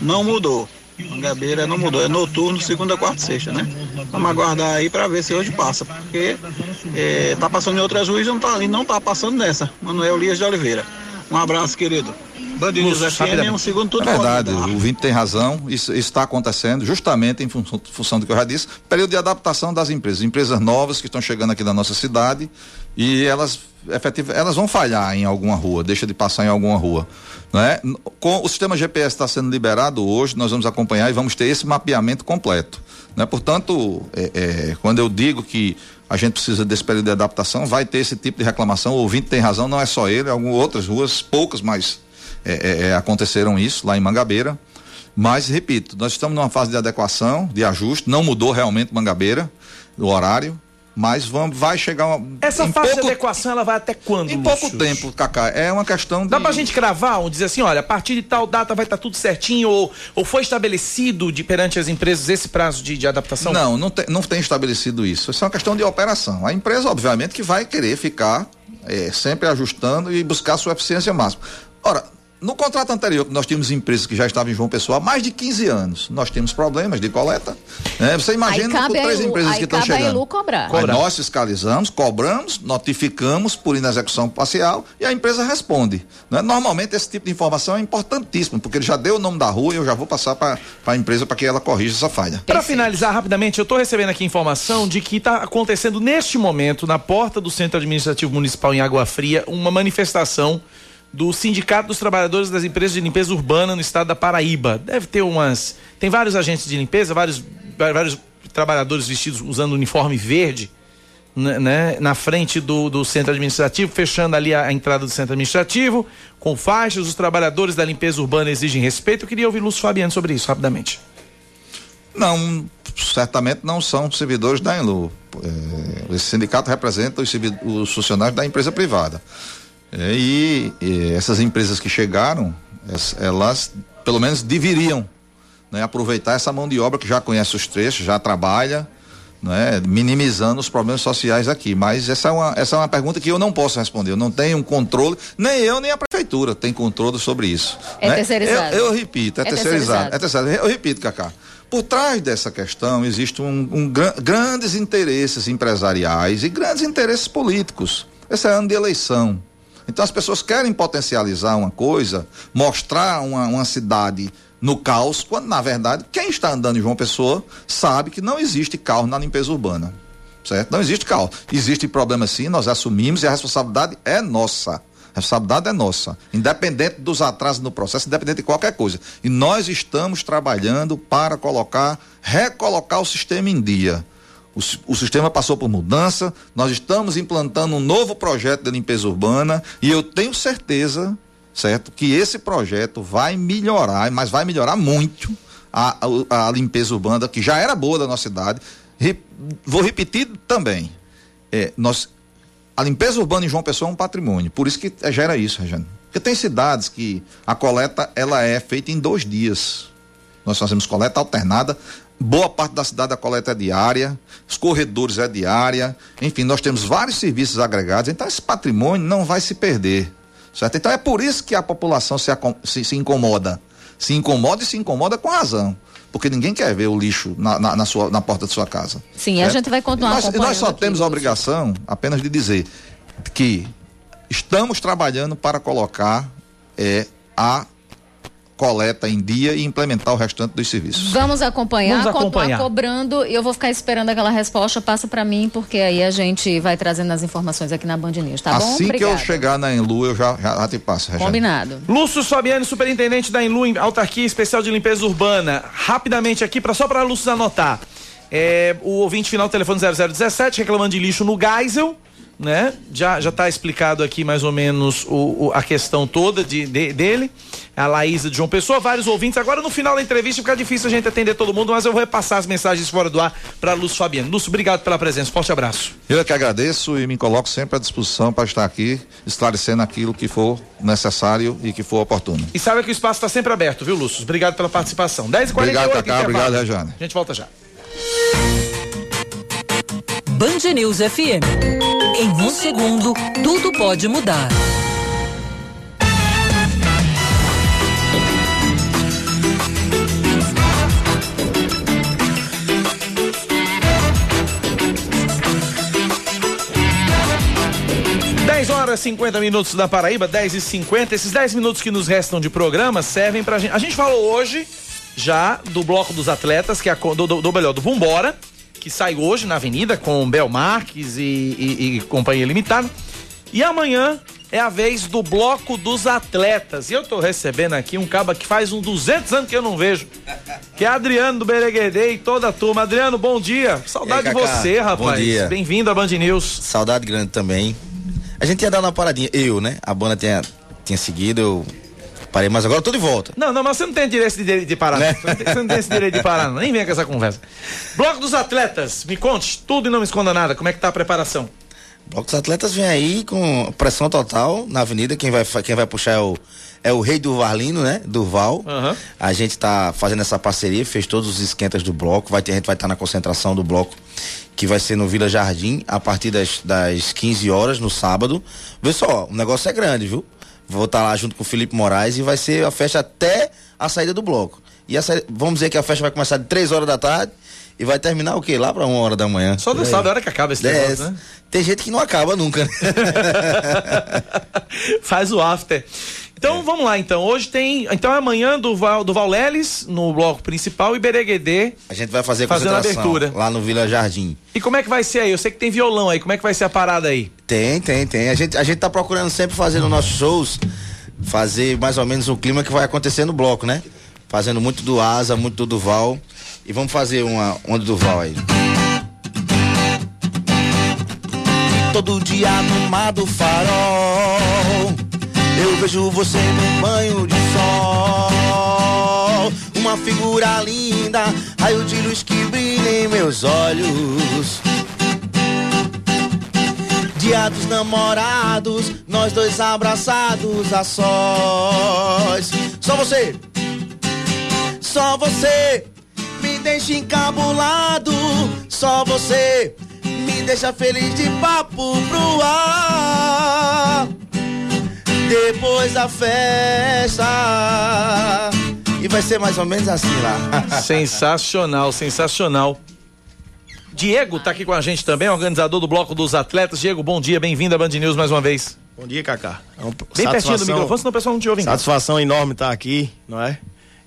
não mudou. Mangabeira não mudou, é noturno, segunda, quarta e sexta, né? Vamos aguardar aí para ver se hoje passa, porque eh, tá passando em outras ruas e não tá, e não tá passando nessa. Manuel Lias de Oliveira. Um abraço, querido. Band News FM é um segundo tudo É verdade, bom. o ouvinte tem razão, isso isso está acontecendo justamente em função, função do que eu já disse, período de adaptação das empresas, empresas novas que estão chegando aqui na nossa cidade e elas efetiva, elas vão falhar em alguma rua, deixa de passar em alguma rua, não é? N- Com o sistema GPS está sendo liberado hoje, nós vamos acompanhar e vamos ter esse mapeamento completo, né? Portanto, é, é, quando eu digo que a gente precisa desse período de adaptação, vai ter esse tipo de reclamação, o ouvinte tem razão, não é só ele, algumas outras ruas, poucas, mas é, é, é, aconteceram isso lá em Mangabeira. Mas, repito, nós estamos numa fase de adequação, de ajuste, não mudou realmente Mangabeira, o horário, mas vamos, vai chegar uma. Essa fase pouco, de adequação, ela vai até quando, Em pouco Lúcio? tempo, Cacá. É uma questão de. Dá pra gente cravar, ou dizer assim, olha, a partir de tal data vai estar tudo certinho, ou, ou foi estabelecido de perante as empresas esse prazo de, de adaptação? Não, não tem, não tem estabelecido isso. Isso é uma questão de operação. A empresa, obviamente, que vai querer ficar eh, sempre ajustando e buscar sua eficiência máxima. Ora, no contrato anterior, que nós tínhamos empresas que já estavam em João Pessoa há mais de 15 anos, nós temos problemas de coleta. né? Você imagina com três empresas aí que estão cabe a chegando. Elu cobrar. Aí nós fiscalizamos, cobramos, notificamos por inexecução parcial e a empresa responde. né? Normalmente esse tipo de informação é importantíssimo, porque ele já deu o nome da rua e eu já vou passar para a empresa para que ela corrija essa falha. Para finalizar rapidamente, eu estou recebendo aqui informação de que está acontecendo neste momento, na porta do Centro Administrativo Municipal em Água Fria, uma manifestação do Sindicato dos Trabalhadores das Empresas de Limpeza Urbana no estado da Paraíba. Deve ter umas. Tem vários agentes de limpeza, vários, vários trabalhadores vestidos usando uniforme verde. né, né, na frente do, do centro administrativo, fechando ali a, a entrada do centro administrativo, com faixas, os trabalhadores da limpeza urbana exigem respeito. Eu queria ouvir Lúcio Fabiano sobre isso, rapidamente. Não, certamente não são servidores da Enlu. É, esse sindicato representa os, funcionários da empresa privada. É, e, e essas empresas que chegaram, elas pelo menos deveriam né, aproveitar essa mão de obra que já conhece os trechos, já trabalha, né, minimizando os problemas sociais aqui. Mas essa é, uma, essa é uma pergunta que eu não posso responder. Eu não tenho um controle, nem eu nem a prefeitura tem controle sobre isso. É né? terceirizado. Eu, eu repito, é, É terceirizado. terceirizado. É terceirizado. Eu repito, Cacá. Por trás dessa questão existe um, um gran- grandes interesses empresariais e grandes interesses políticos. Esse é ano de eleição. Então as pessoas querem potencializar uma coisa, mostrar uma, uma cidade no caos, quando na verdade quem está andando em João Pessoa sabe que não existe caos na limpeza urbana. Certo? Não existe caos. Existe problema sim, nós assumimos e a responsabilidade é nossa. A responsabilidade é nossa, independente dos atrasos no processo, independente de qualquer coisa. E nós estamos trabalhando para colocar, recolocar o sistema em dia. O, o sistema passou por mudança, nós estamos implantando um novo projeto de limpeza urbana e eu tenho certeza, certo, que esse projeto vai melhorar, mas vai melhorar muito a, a, a limpeza urbana, que já era boa da nossa cidade. Re- vou repetir também. É, nós, a limpeza urbana em João Pessoa é um patrimônio, por isso que gera isso, Regiane. Porque tem cidades que a coleta ela é feita em dois dias. Nós fazemos coleta alternada. Boa parte da cidade a coleta é diária, os corredores é diária, enfim, nós temos vários serviços agregados, então esse patrimônio não vai se perder. Certo? Então é por isso que a população se, se, se incomoda. Se incomoda e se incomoda com razão. Porque ninguém quer ver o lixo na, na, na sua, na porta de sua casa. Sim, a certo? gente vai continuar nós, nós só aqui, temos a obrigação apenas de dizer que estamos trabalhando para colocar é, a coleta em dia e implementar o restante dos serviços. Vamos acompanhar, Vamos continuar acompanhar. cobrando e eu vou ficar esperando aquela resposta, passa pra mim, porque aí a gente vai trazendo as informações aqui na Band News, tá bom? assim que eu chegar na Enlu, eu já, já, já te passo. Regiane. Combinado. Lúcio Fabiano, superintendente da Enlu, em Autarquia Especial de Limpeza Urbana. Rapidamente aqui, pra, só para Lúcio anotar. É, o ouvinte final do telefone 0017 reclamando de lixo no Geisel, né? Já já tá explicado aqui mais ou menos o, o- a questão toda de, de- dele. A Laísa de João Pessoa, vários ouvintes. Agora no final da entrevista fica difícil a gente atender todo mundo, mas eu vou repassar as mensagens fora do ar para Lúcio Fabiano. Lúcio, obrigado pela presença. Forte abraço. Eu é que agradeço e me coloco sempre à disposição para estar aqui esclarecendo aquilo que for necessário e que for oportuno. E saiba que o espaço está sempre aberto, viu, Lúcio? Obrigado pela participação. 10h48. Obrigado, Cacá. Obrigado, Rejane. A gente volta já. Band News FM. Em um segundo, tudo pode mudar. Horas e 50 minutos da Paraíba, 10 e 50 Esses 10 minutos que nos restam de programa servem pra gente. A gente falou hoje já do Bloco dos Atletas, que é a, do, do, do melhor, do Vambora, que sai hoje na Avenida com Bel Marques e, e- e Companhia Limitada. E amanhã é a vez do Bloco dos Atletas. E eu tô recebendo aqui um caba que faz uns 200 anos que eu não vejo. Que é Adriano do Bereguedê e toda a turma. Adriano, bom dia. Saudade aí, de você, rapaz. Bom dia. Bem-vindo à Band News. Saudade grande também. A gente tinha dado uma paradinha, eu, né? A banda tinha, tinha seguido, eu parei, mas agora eu tô de volta. Não, não, mas você não tem direito de, de parar. Né? Você, não tem, você não tem esse direito de parar, não. Nem vem com essa conversa. Bloco dos atletas, me conte tudo e não me esconda nada. Como é que tá a preparação? Bloco dos Atletas vem aí com pressão total na avenida. Quem vai, quem vai puxar é o, é o rei do Varlino, né? Durval. A gente tá fazendo essa parceria, fez todos os esquentas do bloco. Vai ter, a gente vai estar na concentração do bloco, que vai ser no Vila Jardim, a partir das, das 15 horas, no sábado. Vê só, o negócio é grande, viu? Vou estar lá junto com o Felipe Moraes e vai ser a festa até a saída do bloco. E a saída- vamos dizer que a festa vai começar de 3 horas da tarde e vai terminar o quê? Lá para uma hora da manhã. Só não sabe a hora que acaba esse negócio, né? Tem gente que não acaba nunca, né? Faz o after. Então vamos lá, então. Hoje tem. Então é amanhã do, Val, do Valleles, no bloco principal, e Bereguedê. A gente vai fazer a Fazendo a abertura. lá no Vila Jardim. E como é que vai ser aí? Eu sei que tem violão aí. Como é que vai ser a parada aí? Tem, tem, tem. A gente, a gente tá procurando sempre fazer nos nossos shows, fazer mais ou menos o clima que vai acontecer no bloco, né? Fazendo muito do Asa, muito do Duval. E vamos fazer uma onda do Duval aí. E todo dia no mar do farol Eu vejo você num banho de sol Uma figura linda Raio de luz que brilha em meus olhos Dia dos namorados, nós dois abraçados a sós. Só você, só você me deixa encabulado. Só você me deixa feliz de papo pro ar. Depois da festa. E vai ser mais ou menos assim lá. sensacional, sensacional. Diego tá aqui com a gente também, organizador do Bloco dos Atletas. Diego, bom dia, bem-vindo à Band News mais uma vez. Bom dia, Cacá. É um- Bem pertinho do microfone, senão o pessoal não te ouve. Satisfação enorme estar aqui, não é?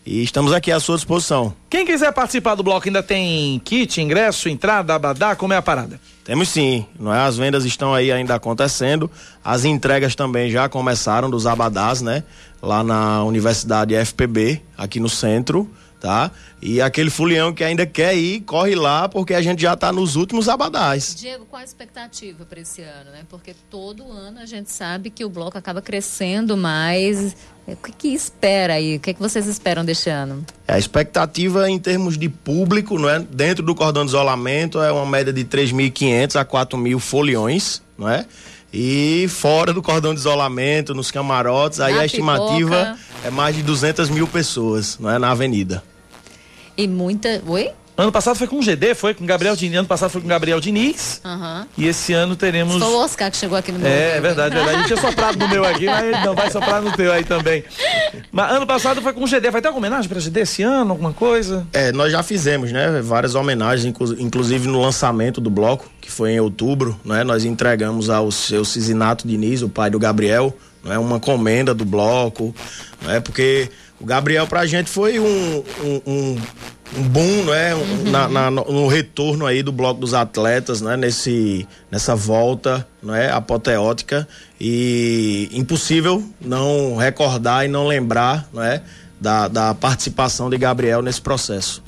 E estamos aqui à sua disposição. Quem quiser participar do bloco ainda tem kit, ingresso, entrada, abadá, como é a parada? Temos sim, não é? As vendas estão aí ainda acontecendo. As entregas também já começaram dos abadás, né? Lá na Universidade FPB, aqui no centro, tá? E aquele fulião que ainda quer ir, corre lá, porque a gente já tá nos últimos abadás. Diego, qual a expectativa para esse ano, né? Porque todo ano a gente sabe que o bloco acaba crescendo mais. O que, que espera aí? O que, que vocês esperam deste ano? A expectativa em termos de público, não é? Dentro do cordão de isolamento é uma média de 3.500 a 4.000 foliões, não é? E fora do cordão de isolamento, nos camarotes, aí Na a estimativa é mais de 200 mil pessoas, não é? Na avenida. E muita. Oi? Ano passado foi com o GD, foi com o Gabriel Diniz. Ano passado foi com o Gabriel Diniz. Aham. E esse ano teremos. Foi o Oscar que chegou aqui no meu. É, é verdade, verdade. Ele tinha soprado no meu aqui, mas não vai soprar no teu aí também. Mas ano passado foi com o GD. Vai ter alguma homenagem pra GD esse ano? Alguma coisa? É, nós já fizemos, né? Várias homenagens, inclu- inclusive no lançamento do bloco, que foi em outubro, né? Nós entregamos ao seu Cisinato Diniz, o pai do Gabriel, né? Uma comenda do bloco, né? Porque o Gabriel pra gente foi um, um, um, um boom, né? Um- na, na- no, no retorno aí do bloco dos atletas, né? Nesse, nessa volta, né? Apoteótica e impossível não recordar e não lembrar, né? Da, da participação de Gabriel nesse processo.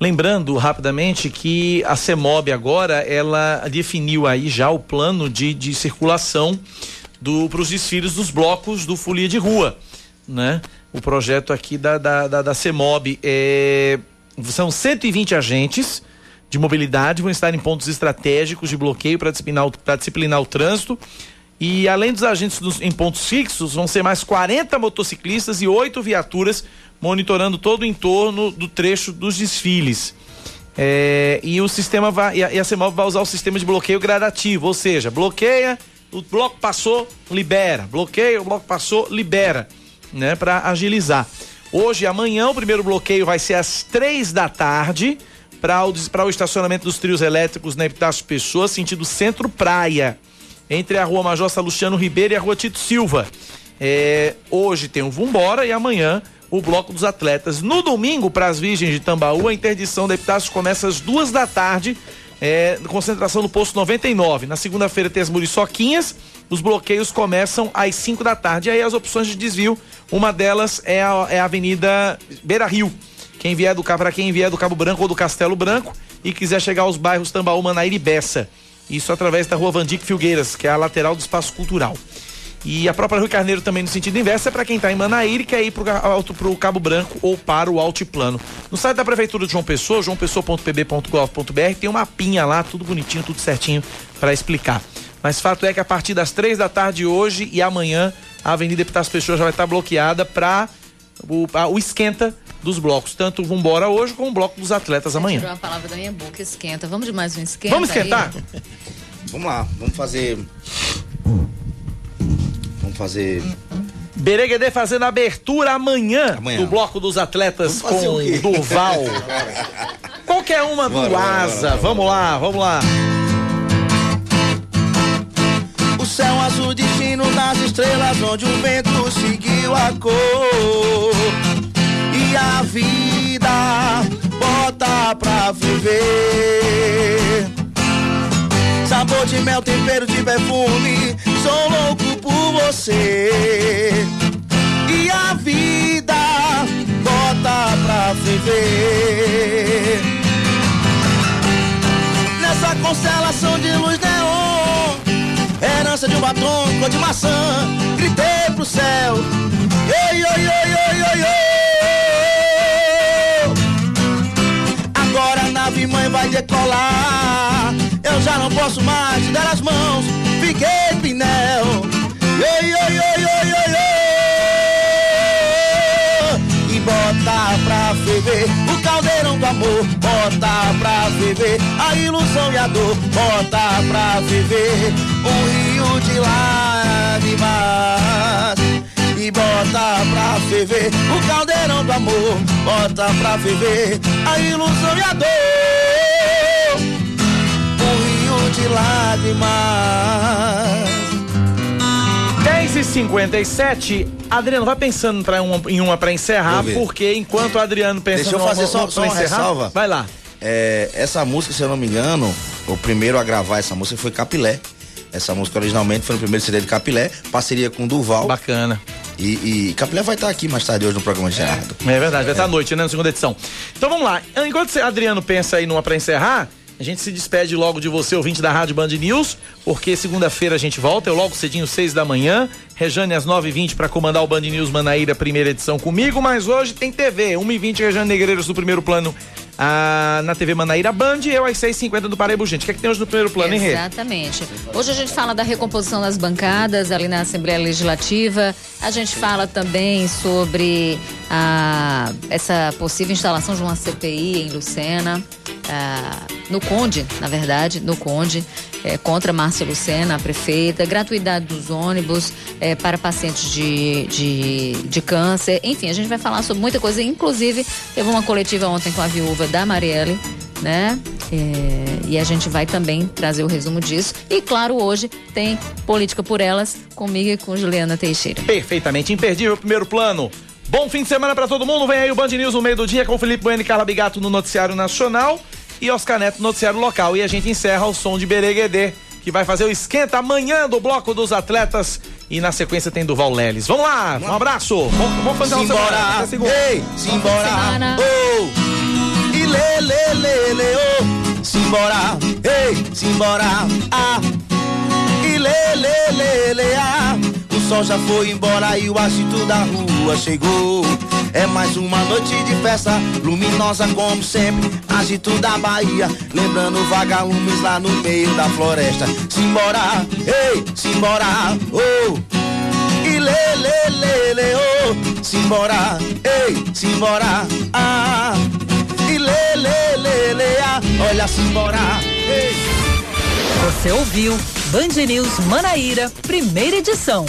Lembrando rapidamente que a CEMOB agora ela definiu aí já o plano de, de circulação para os desfiles dos blocos do Folia de Rua, né? O projeto aqui da, da, da, da CEMOB é, são 120 agentes de mobilidade vão estar em pontos estratégicos de bloqueio para disciplinar, disciplinar o trânsito. E além dos agentes dos- em pontos fixos, vão ser mais 40 motociclistas e oito viaturas monitorando todo o entorno do trecho dos desfiles. É, e o sistema vai, e a, e a CEMOB vai usar o sistema de bloqueio gradativo, ou seja, bloqueia, o bloco passou, libera, bloqueia, o bloco passou, libera, né, para agilizar. Hoje e amanhã o primeiro bloqueio vai ser às três da tarde para o, o estacionamento dos trios elétricos na Epitácio Pessoa, sentido centro-praia, entre a rua Major Salustiano Ribeiro e a rua Tito Silva. É, hoje tem o Vumbora e amanhã o Bloco dos Atletas. No domingo, para as Virgens de Tambaú, a interdição da Epitácio começa às duas da tarde, é, concentração no posto 99. Na segunda-feira tem as Muriçoquinhas, os bloqueios começam às 5 da tarde. E aí as opções de desvio, uma delas é a, é a Avenida Beira Rio. Quem vier do para quem vier do Cabo Branco ou do Castelo Branco e quiser chegar aos bairros Tambaú, Manaíra e Bessa. Isso através da rua Vandique Filgueiras, que é a lateral do espaço cultural. E a própria Rui Carneiro também no sentido inverso é para quem está em Manaíra e quer ir para o Cabo Branco ou para o Altiplano. No site da Prefeitura de João Pessoa, joaopessoa.pb.gov.br, tem uma pinha lá, tudo bonitinho, tudo certinho para explicar. Mas fato é que a partir das três da tarde hoje e amanhã, a Avenida Epitácio Pessoa já vai estar bloqueada para o, a- o esquenta dos blocos, tanto o Vambora hoje como o bloco dos atletas amanhã. Tirou a palavra da minha boca, esquenta. Vamos de mais um esquenta? Vamos esquentar? aí? Vamos lá, vamos fazer. Vamos fazer. Bereguedê fazendo a abertura amanhã, Amanhã. do bloco dos atletas Vamos com? Durval. Qualquer uma do Bora, bora, Asa. bora, bora. Vamos lá, vamos lá. O céu azul destino das estrelas onde o vento seguiu a cor e a vida bota pra viver. Sabor de mel, tempero de perfume, sou louco por você. E a vida bota pra viver. Nessa constelação de luz neon Herança de um batom, cor de maçã Gritei pro céu Oi, oi, oi, oi, oi, oi Agora a nave mãe vai decolar Eu já não posso mais te dar as mãos. Fiquei pinel. Oi, oi, oi, oi, oi, e bota pra ferver o caldeirão do amor, bota pra ferver a ilusão e a dor, bota pra ferver um rio de lágrimas. E bota pra ferver o caldeirão do amor, bota pra ferver a ilusão e a dor. De lágrimas. 10 e 57 Adriano, vai pensando em entrar uma- em uma pra encerrar, porque enquanto o Adriano pensa Deixa eu numa- fazer só, pra só uma encerrar, ressalva. Vai lá. É, essa música, se eu não me engano, o primeiro a gravar essa música foi Capilé. Essa música originalmente foi no primeiro CD de Capilé, parceria com Duval. Bacana. E, e Capilé vai estar aqui mais tarde hoje no programa de Gerardo. É verdade, vai estar à noite, né, na segunda edição. Então vamos lá. Enquanto você, Adriano pensa aí numa pra encerrar, a gente se despede logo de você, ouvinte da Rádio Band News, porque segunda-feira a gente volta, eu logo cedinho, seis da manhã. Rejane às 9h20 para comandar o Band News Manaíra, primeira edição comigo, mas hoje tem TV, 1h20, Rejane Negreiros do primeiro plano ah, na TV Manaíra Band e eu às 6h50 do Paraíba Gente. O que é que tem hoje no primeiro plano, Rê? Exatamente. Hoje a gente fala da recomposição das bancadas ali na Assembleia Legislativa. A gente fala também sobre a, essa possível instalação de uma CPI em Lucena. ah, no Conde, na verdade, no Conde, eh, contra Márcia Lucena, a prefeita, gratuidade dos ônibus eh, para pacientes de, de, de câncer. Enfim, a gente vai falar sobre muita coisa. Inclusive, teve uma coletiva ontem com a viúva da Marielle, né? É, e a gente vai também trazer o resumo disso. E claro, hoje tem Política por Elas comigo e com Juliana Teixeira. Perfeitamente imperdível primeiro plano. Bom fim de semana pra todo mundo. Vem aí o Band News no meio do dia com Felipe Bueno e Carla Bigato no Noticiário Nacional e Oscar Neto no Noticiário Local. E a gente encerra o som de Bereguedê, que vai fazer o esquenta amanhã do Bloco dos Atletas. E na sequência tem Duval Leles. Vamos lá, um abraço. Vamos, fazer uma Simbora, semana. Segunda. ei, simbora, oh, e lê, lê, lê, lê, oh, simbora, ei, simbora, ah, e lê, lê, lê, lê, ah, o sol já foi embora e o agito da rua chegou. É mais uma noite de festa, luminosa como sempre, agito da Bahia, lembrando vagalumes lá no meio da floresta. Simbora, ei, simbora, oh, e lê, lê, lê, lê, oh, simbora, ei, simbora, ah, e lê, lê, lê, lê, ah, olha, simbora, ei. Você ouviu Band News Manaíra, primeira edição.